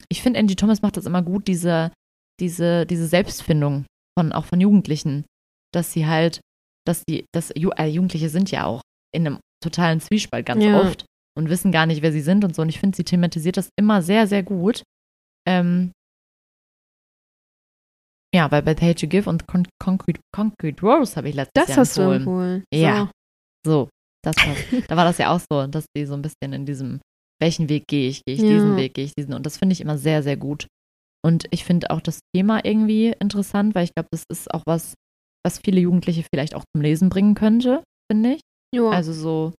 ich finde Angie Thomas macht das immer gut, diese, diese, diese Selbstfindung von, auch von Jugendlichen, dass sie halt dass die, dass äh, Jugendliche sind ja auch in einem totalen Zwiespalt ganz ja. oft und wissen gar nicht, wer sie sind und so. Und ich finde, sie thematisiert das immer sehr, sehr gut. Ähm, ja, weil bei Hate You Give und Con Concrete, Concrete Rose habe ich letztes das Jahr hast empfohlen. du empfohlen. Ja, so. Das war, [laughs] da war das ja auch so, dass die so ein bisschen in diesem, welchen Weg gehe ich? Gehe ich ja. diesen Weg? Gehe ich diesen? Und das finde ich immer sehr, sehr gut. Und ich finde auch das Thema irgendwie interessant, weil ich glaube, das ist auch was, was viele Jugendliche vielleicht auch zum Lesen bringen könnte, finde ich. Ja. Also so,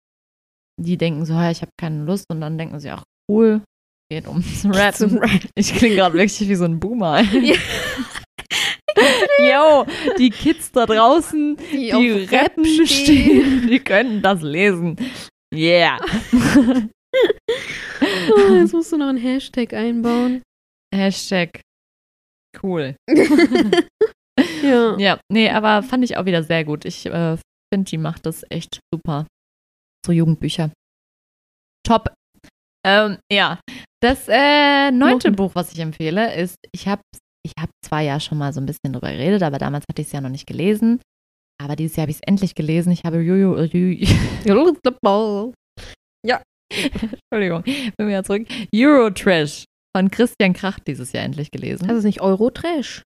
die denken so, ich habe keine Lust und dann denken sie, ach cool, geht ums Rappen. Ich klinge gerade wirklich wie so ein Boomer. [laughs] Ja. [laughs] Yo, die Kids da draußen, die, die rappen stehen. stehen, die können das lesen. Yeah. [laughs] oh, jetzt musst du noch einen Hashtag einbauen. Hashtag cool. [laughs] Ja. Ja, nee, aber fand ich auch wieder sehr gut. Ich äh, finde, die macht das echt super. So Jugendbücher. Top. Ähm, ja. Das äh, neunte Buch, was ich empfehle, ist, ich habe ich hab zwar ja schon mal so ein bisschen drüber geredet, aber damals hatte ich es ja noch nicht gelesen. Aber dieses Jahr habe ich es endlich gelesen. Ich habe Juju. [laughs] ja. Entschuldigung, bin wieder zurück. Eurotrash von Christian Kracht dieses Jahr endlich gelesen. Das ist nicht Eurotrash.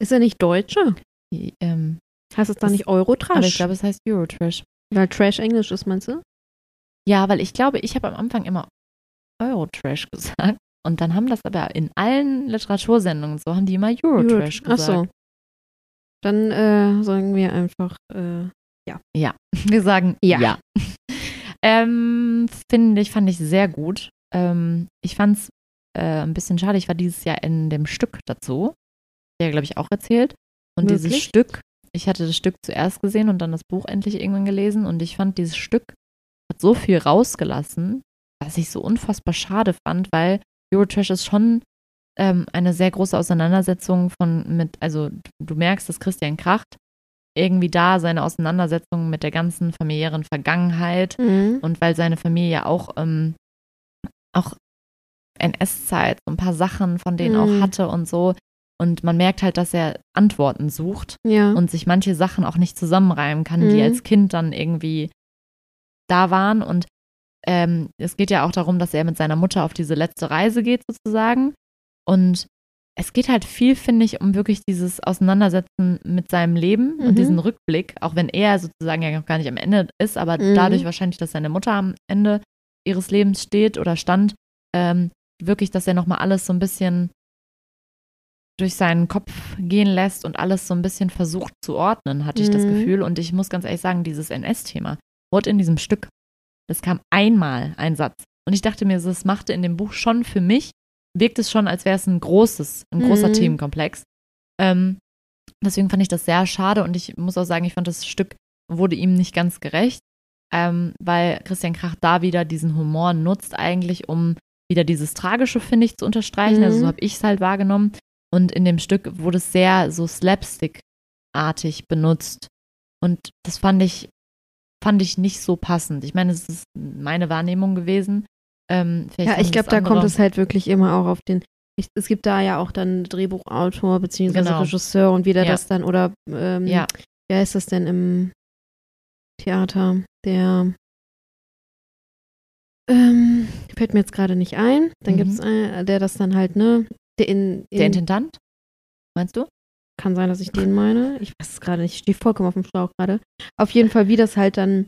Ist er nicht Deutscher? Die, ähm, heißt es dann nicht Eurotrash? Aber ich glaube, es heißt Eurotrash. Weil Trash Englisch ist, meinst du? Ja, weil ich glaube, ich habe am Anfang immer Eurotrash gesagt. Und dann haben das aber in allen Literatursendungen so, haben die immer Eurotrash Euro gesagt. Ach so. Dann äh, sagen wir einfach äh, ja. Ja, [laughs] wir sagen ja. ja. [laughs] ähm, finde ich, fand ich sehr gut. Ähm, ich fand es äh, ein bisschen schade. Ich war dieses Jahr in dem Stück dazu ja, glaube ich, auch erzählt. Und Wirklich? dieses Stück, ich hatte das Stück zuerst gesehen und dann das Buch endlich irgendwann gelesen und ich fand, dieses Stück hat so viel rausgelassen, was ich so unfassbar schade fand, weil Eurotrash ist schon ähm, eine sehr große Auseinandersetzung von mit, also du merkst, dass Christian Kracht irgendwie da seine Auseinandersetzung mit der ganzen familiären Vergangenheit mhm. und weil seine Familie auch, ähm, auch NS-Zeit, so ein paar Sachen von denen mhm. auch hatte und so, und man merkt halt, dass er Antworten sucht ja. und sich manche Sachen auch nicht zusammenreimen kann, mhm. die als Kind dann irgendwie da waren. Und ähm, es geht ja auch darum, dass er mit seiner Mutter auf diese letzte Reise geht, sozusagen. Und es geht halt viel, finde ich, um wirklich dieses Auseinandersetzen mit seinem Leben mhm. und diesen Rückblick, auch wenn er sozusagen ja noch gar nicht am Ende ist, aber mhm. dadurch wahrscheinlich, dass seine Mutter am Ende ihres Lebens steht oder stand, ähm, wirklich, dass er nochmal alles so ein bisschen durch seinen Kopf gehen lässt und alles so ein bisschen versucht zu ordnen, hatte ich das Mhm. Gefühl. Und ich muss ganz ehrlich sagen, dieses NS-Thema wurde in diesem Stück, das kam einmal ein Satz. Und ich dachte mir, das machte in dem Buch schon für mich, wirkt es schon, als wäre es ein großes, ein großer Mhm. Themenkomplex. Ähm, deswegen fand ich das sehr schade und ich muss auch sagen, ich fand das Stück wurde ihm nicht ganz gerecht, ähm, weil Christian Krach da wieder diesen Humor nutzt eigentlich, um wieder dieses Tragische, finde ich, zu unterstreichen. Also so Mhm. habe ich es halt wahrgenommen. Und in dem Stück wurde es sehr so slapstick-artig benutzt. Und das fand ich, fand ich nicht so passend. Ich meine, es ist meine Wahrnehmung gewesen. Ähm, Ja, ich glaube, da kommt es halt wirklich immer auch auf den. Ich, es gibt da ja auch dann Drehbuchautor beziehungsweise Genau. Regisseur und wie der Ja. das dann oder ähm, Ja, wie heißt das denn im Theater? Der ähm, fällt mir jetzt gerade nicht ein. Dann Mhm. gibt es einen, der das dann halt, ne? Der in, in der Intendant, meinst du? Kann sein, dass ich den meine. Ich weiß es gerade nicht. Ich stehe vollkommen auf dem Schlauch gerade. Auf jeden Fall, wie das halt dann,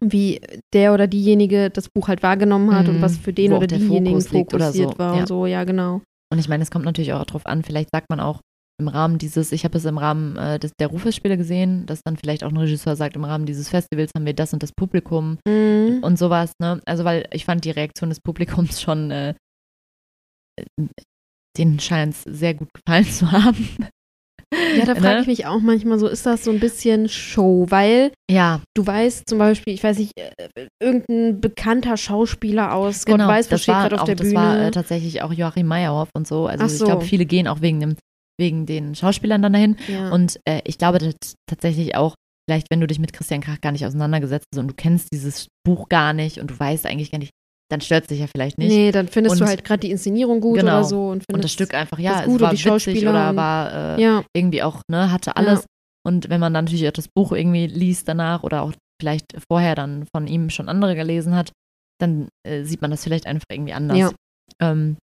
wie der oder diejenige das Buch halt wahrgenommen hat und Mhm. was für den Wo oder diejenigen Fokus liegt oder fokussiert so. war Ja. und so. Ja, genau. Und ich meine, es kommt natürlich auch darauf an, vielleicht sagt man auch im Rahmen dieses, ich habe es im Rahmen äh, des, der Rufus-Spiele gesehen, dass dann vielleicht auch ein Regisseur sagt, im Rahmen dieses Festivals haben wir das und das Publikum Mhm. und sowas, ne? Also weil ich fand die Reaktion des Publikums schon, äh, äh, denen scheint es sehr gut gefallen zu haben. Ja, da [laughs] frage Ne? ich mich auch manchmal so, ist das so ein bisschen Show? Weil Ja, du weißt zum Beispiel, ich weiß nicht, äh, irgendein bekannter Schauspieler aus, Gott genau. weiß, was das steht war gerade auf der das Bühne. war äh, tatsächlich auch Joachim Meyerhoff und so. Also Ach ich so. glaube, viele gehen auch wegen dem, wegen den Schauspielern dann dahin. ja. Und äh, ich glaube dass tatsächlich auch, vielleicht wenn du dich mit Christian Krach gar nicht auseinandergesetzt hast und du kennst dieses Buch gar nicht und du weißt eigentlich gar nicht, dann stört es dich ja vielleicht nicht. nee, dann findest du Und- halt gerade die Inszenierung gut Genau. oder so. Und, und das Stück einfach, ja, es gut und war die witzig oder war äh, Ja, irgendwie auch, ne, hatte alles. Und wenn man dann natürlich auch das Buch irgendwie liest danach oder auch vielleicht vorher dann von ihm schon andere gelesen hat, dann äh, sieht man das vielleicht einfach irgendwie anders. Ja. Ähm,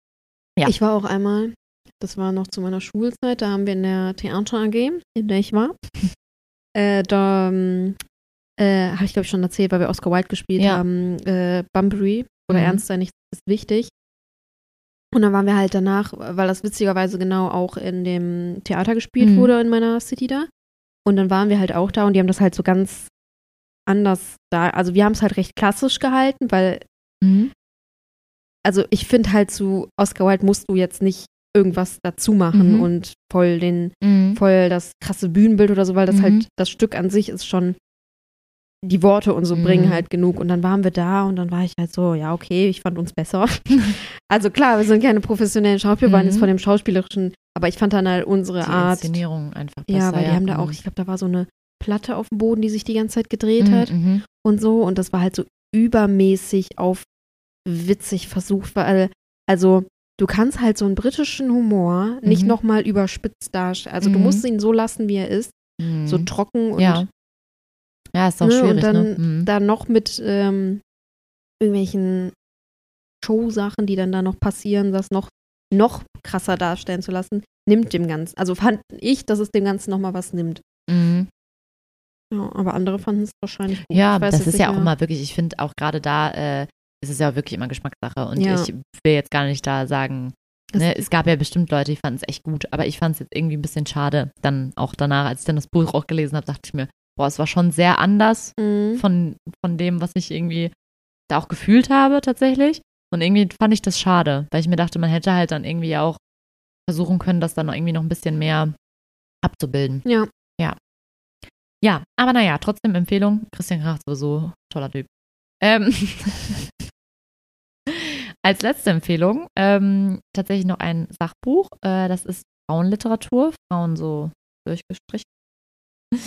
Ja. Ich war auch einmal, das war noch zu meiner Schulzeit, da haben wir in der Theater AG, in der ich war, [laughs] äh, da ähm, äh, habe ich glaube ich schon erzählt, weil wir Oscar Wilde gespielt Ja. haben, äh, Bunbury oder Mhm. Ernst sein, nichts ist wichtig. Und dann waren wir halt danach, weil das witzigerweise genau auch in dem Theater gespielt Mhm. wurde in meiner City da. Und dann waren wir halt auch da und die haben das halt so ganz anders da. Also wir haben es halt recht klassisch gehalten, weil mhm. also ich finde halt zu Oscar Wilde musst du jetzt nicht irgendwas dazu machen Mhm. und voll den, Mhm. voll das krasse Bühnenbild oder so, weil das Mhm. halt, das Stück an sich ist schon, die Worte und so Mhm. bringen halt genug. Und dann waren wir da und dann war ich halt so, ja, okay, ich fand uns besser. [laughs] also klar, wir sind keine professionellen Schauspieler, waren Mhm. jetzt von dem Schauspielerischen, aber ich fand dann halt unsere Die Art. Inszenierung einfach besser. Ja, weil die haben da Mhm. auch, ich glaube, da war so eine Platte auf dem Boden, die sich die ganze Zeit gedreht hat Mhm, mhm. und so. Und das war halt so übermäßig auf witzig versucht, weil, also du kannst halt so einen britischen Humor nicht Mhm. nochmal überspitzt darstellen. Also du Mhm. musst ihn so lassen, wie er ist, Mhm. so trocken und, Ja. Ja, ist auch ne, schwierig, und dann ne? Mhm. da noch mit ähm, irgendwelchen Show-Sachen, die dann da noch passieren, das noch, noch krasser darstellen zu lassen, nimmt dem Ganzen. Also fand ich, dass es dem Ganzen nochmal was nimmt. Mhm. Ja, aber andere fanden es wahrscheinlich gut. Ja, das ist ja auch immer wirklich, ich finde auch gerade da äh, ist es ja wirklich immer Geschmackssache. Und Ja. ich will jetzt gar nicht da sagen, ne, es gab ja bestimmt Leute, die fanden es echt gut, aber ich fand es jetzt irgendwie ein bisschen schade. Dann auch danach, als ich dann das Buch auch gelesen habe, dachte ich mir, boah, es war schon sehr anders Mhm. von, von dem, was ich irgendwie da auch gefühlt habe tatsächlich. Und irgendwie fand ich das schade, weil ich mir dachte, man hätte halt dann irgendwie auch versuchen können, das dann noch irgendwie noch ein bisschen mehr abzubilden. Ja. Ja. Ja, aber naja, trotzdem Empfehlung. Christian Krach sowieso toller Typ. Ähm, [laughs] als letzte Empfehlung ähm, tatsächlich noch ein Sachbuch. Äh, das ist Frauenliteratur. Frauen so durchgestrichen.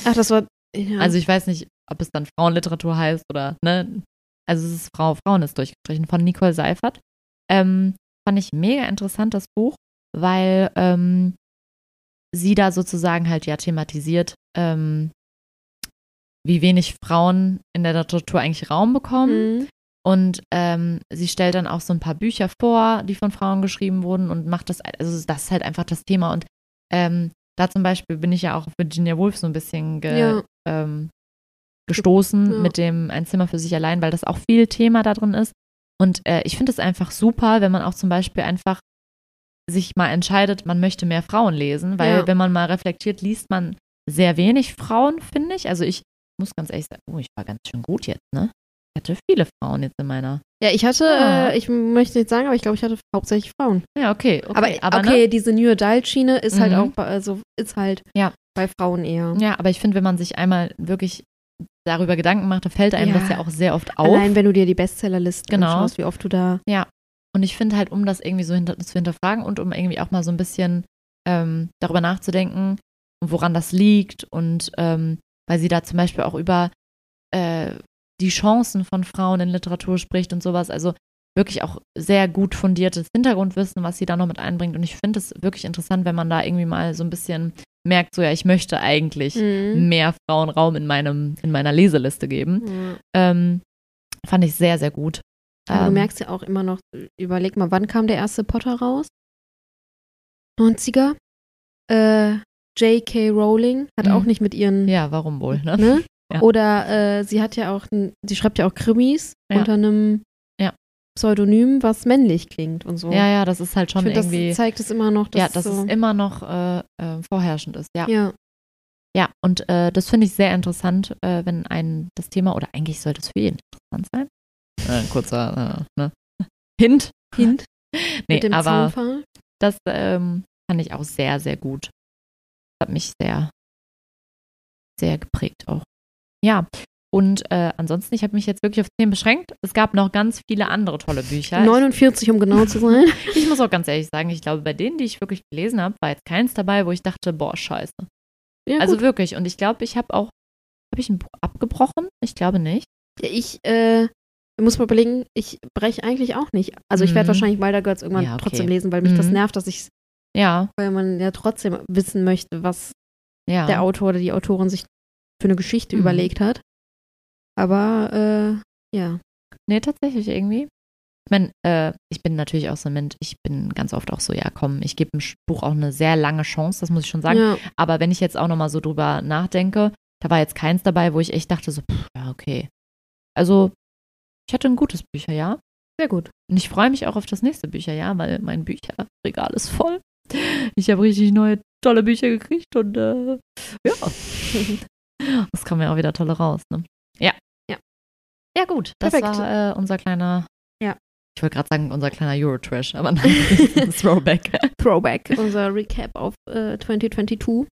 Ach, das war. Ja. Also ich weiß nicht, ob es dann Frauenliteratur heißt oder, ne? Also es ist Frau, Frauen ist durchgestrichen von Nicole Seifert. Ähm, fand ich mega interessant, das Buch, weil ähm, sie da sozusagen halt ja thematisiert, ähm, wie wenig Frauen in der Literatur eigentlich Raum bekommen. Mhm. Und ähm, sie stellt dann auch so ein paar Bücher vor, die von Frauen geschrieben wurden und macht das, also das ist halt einfach das Thema. Und ähm, da zum Beispiel bin ich ja auch auf Virginia Woolf so ein bisschen ge, Ja. ähm, gestoßen Ja. mit dem Ein Zimmer für sich allein, weil das auch viel Thema da drin ist. Und äh, ich finde es einfach super, wenn man auch zum Beispiel einfach sich mal entscheidet, man möchte mehr Frauen lesen, weil Ja. wenn man mal reflektiert, liest man sehr wenig Frauen, finde ich. Also ich muss ganz ehrlich sagen, oh, ich war ganz schön gut jetzt, ne? Ich hatte viele Frauen jetzt in meiner. Ja, ich hatte, Ah. äh, ich möchte nicht sagen, aber ich glaube, ich hatte hauptsächlich Frauen. Ja, okay. okay aber okay, Ne? diese New Adult-Schiene ist halt Mhm. auch, bei, also ist halt Ja. bei Frauen eher. Ja, aber ich finde, wenn man sich einmal wirklich darüber Gedanken macht, da fällt einem Ja. das ja auch sehr oft auf. Allein wenn du dir die Bestsellerliste Genau. anschaust, wie oft du da. Und ich finde halt, um das irgendwie so hinter, zu hinterfragen und um irgendwie auch mal so ein bisschen ähm, darüber nachzudenken, woran das liegt und ähm, weil sie da zum Beispiel auch über äh, die Chancen von Frauen in Literatur spricht und sowas. Also wirklich auch sehr gut fundiertes Hintergrundwissen, was sie da noch mit einbringt. Und ich finde es wirklich interessant, wenn man da irgendwie mal so ein bisschen merkt, so ja, ich möchte eigentlich Mhm. mehr Frauen Raum in meinem, in meiner Leseliste geben. Ja. Ähm, fand ich sehr, sehr gut. Aber du Ähm, merkst ja auch immer noch, überleg mal, wann kam der erste Potter raus? 90er? Äh, J.K. Rowling hat Mhm. auch nicht mit ihren, Ja, warum wohl, ne? ne? Ja. Oder äh, sie hat ja auch, sie schreibt ja auch Krimis Ja. unter einem Ja. Pseudonym, was männlich klingt und so. Ja, ja, das ist halt schon ich find, irgendwie. das zeigt es immer noch, dass ja, dass so, es immer noch äh, äh, vorherrschend ist. Ja, ja. ja. Und äh, das finde ich sehr interessant, äh, wenn ein das Thema, oder eigentlich sollte es für jeden interessant sein. Äh, ein kurzer äh, ne? [laughs] Hint. Hint [laughs] Nee, mit dem aber Zaunfall. das ähm, fand ich auch sehr, sehr gut. Hat mich sehr, sehr geprägt auch. Ja. Und äh, ansonsten, ich habe mich jetzt wirklich auf Themen beschränkt. Es gab noch ganz viele andere tolle Bücher. Ich 49, um genau zu sein. [laughs] Ich muss auch ganz ehrlich sagen, ich glaube, bei denen, die ich wirklich gelesen habe, war jetzt keins dabei, wo ich dachte, boah, scheiße. Ja, also gut. wirklich. Und ich glaube, ich habe auch, habe ich ein Buch abgebrochen? Ich glaube nicht. Ich äh, muss mal überlegen, ich breche eigentlich auch nicht. Also ich werde Mhm. wahrscheinlich Wilder Girls irgendwann Ja, okay. trotzdem lesen, weil mich das Mhm. nervt, dass ich Ja, weil man ja trotzdem wissen möchte, was ja. der Autor oder die Autorin sich für eine Geschichte Mhm. überlegt hat. Aber äh, ja. Nee, tatsächlich irgendwie. Ich meine, äh, ich bin natürlich auch so ein Mensch, ich bin ganz oft auch so, ja, komm, ich gebe dem Buch auch eine sehr lange Chance, das muss ich schon sagen. ja. Aber wenn ich jetzt auch nochmal so drüber nachdenke, da war jetzt keins dabei, wo ich echt dachte, so, pff, ja, okay. Also, ich hatte ein gutes Bücherjahr. Sehr gut. Und ich freue mich auch auf das nächste Bücherjahr, weil mein Bücherregal ist voll. Ich habe richtig neue, tolle Bücher gekriegt und äh, ja. [laughs] Das kommen ja auch wieder tolle raus, ne? Ja. Ja. Ja, gut. Das Perfekt. war äh, unser kleiner. Ja. Ich wollte gerade sagen, unser kleiner Eurotrash, aber nein, [laughs] Throwback. Throwback, unser Recap auf äh, 2022.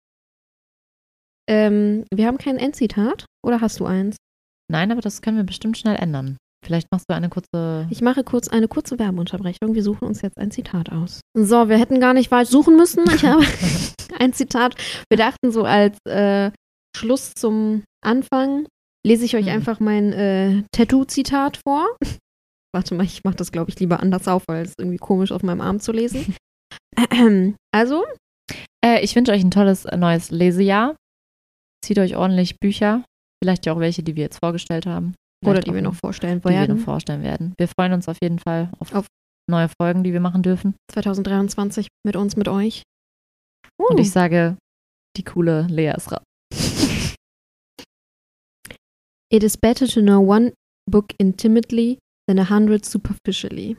Ähm, wir haben kein Endzitat. Oder hast du eins? Nein, aber das können wir bestimmt schnell ändern. Vielleicht machst du eine kurze. Ich mache kurz eine kurze Werbeunterbrechung. Wir suchen uns jetzt ein Zitat aus. So, wir hätten gar nicht weit suchen müssen. Ich habe [laughs] ein Zitat. Wir dachten so als äh, Schluss zum Anfang lese ich euch Mhm. einfach mein äh, Tattoo-Zitat vor. [laughs] Warte mal, ich mache das, glaube ich, lieber anders auf, weil es irgendwie komisch auf meinem Arm zu lesen. [laughs] [clears throat] Also, Äh, ich wünsche euch ein tolles äh, neues Lesejahr. Zieht euch ordentlich Bücher. Vielleicht ja auch welche, die wir jetzt vorgestellt haben. oder Vielleicht die auch wir noch vorstellen die wir werden. noch vorstellen werden. Wir freuen uns auf jeden Fall auf, Auf- neue Folgen, die wir machen dürfen. 2023 mit uns, mit euch. Und Uh. ich sage, die coole Lea ist raus. It is better to know one book intimately than a hundred superficially.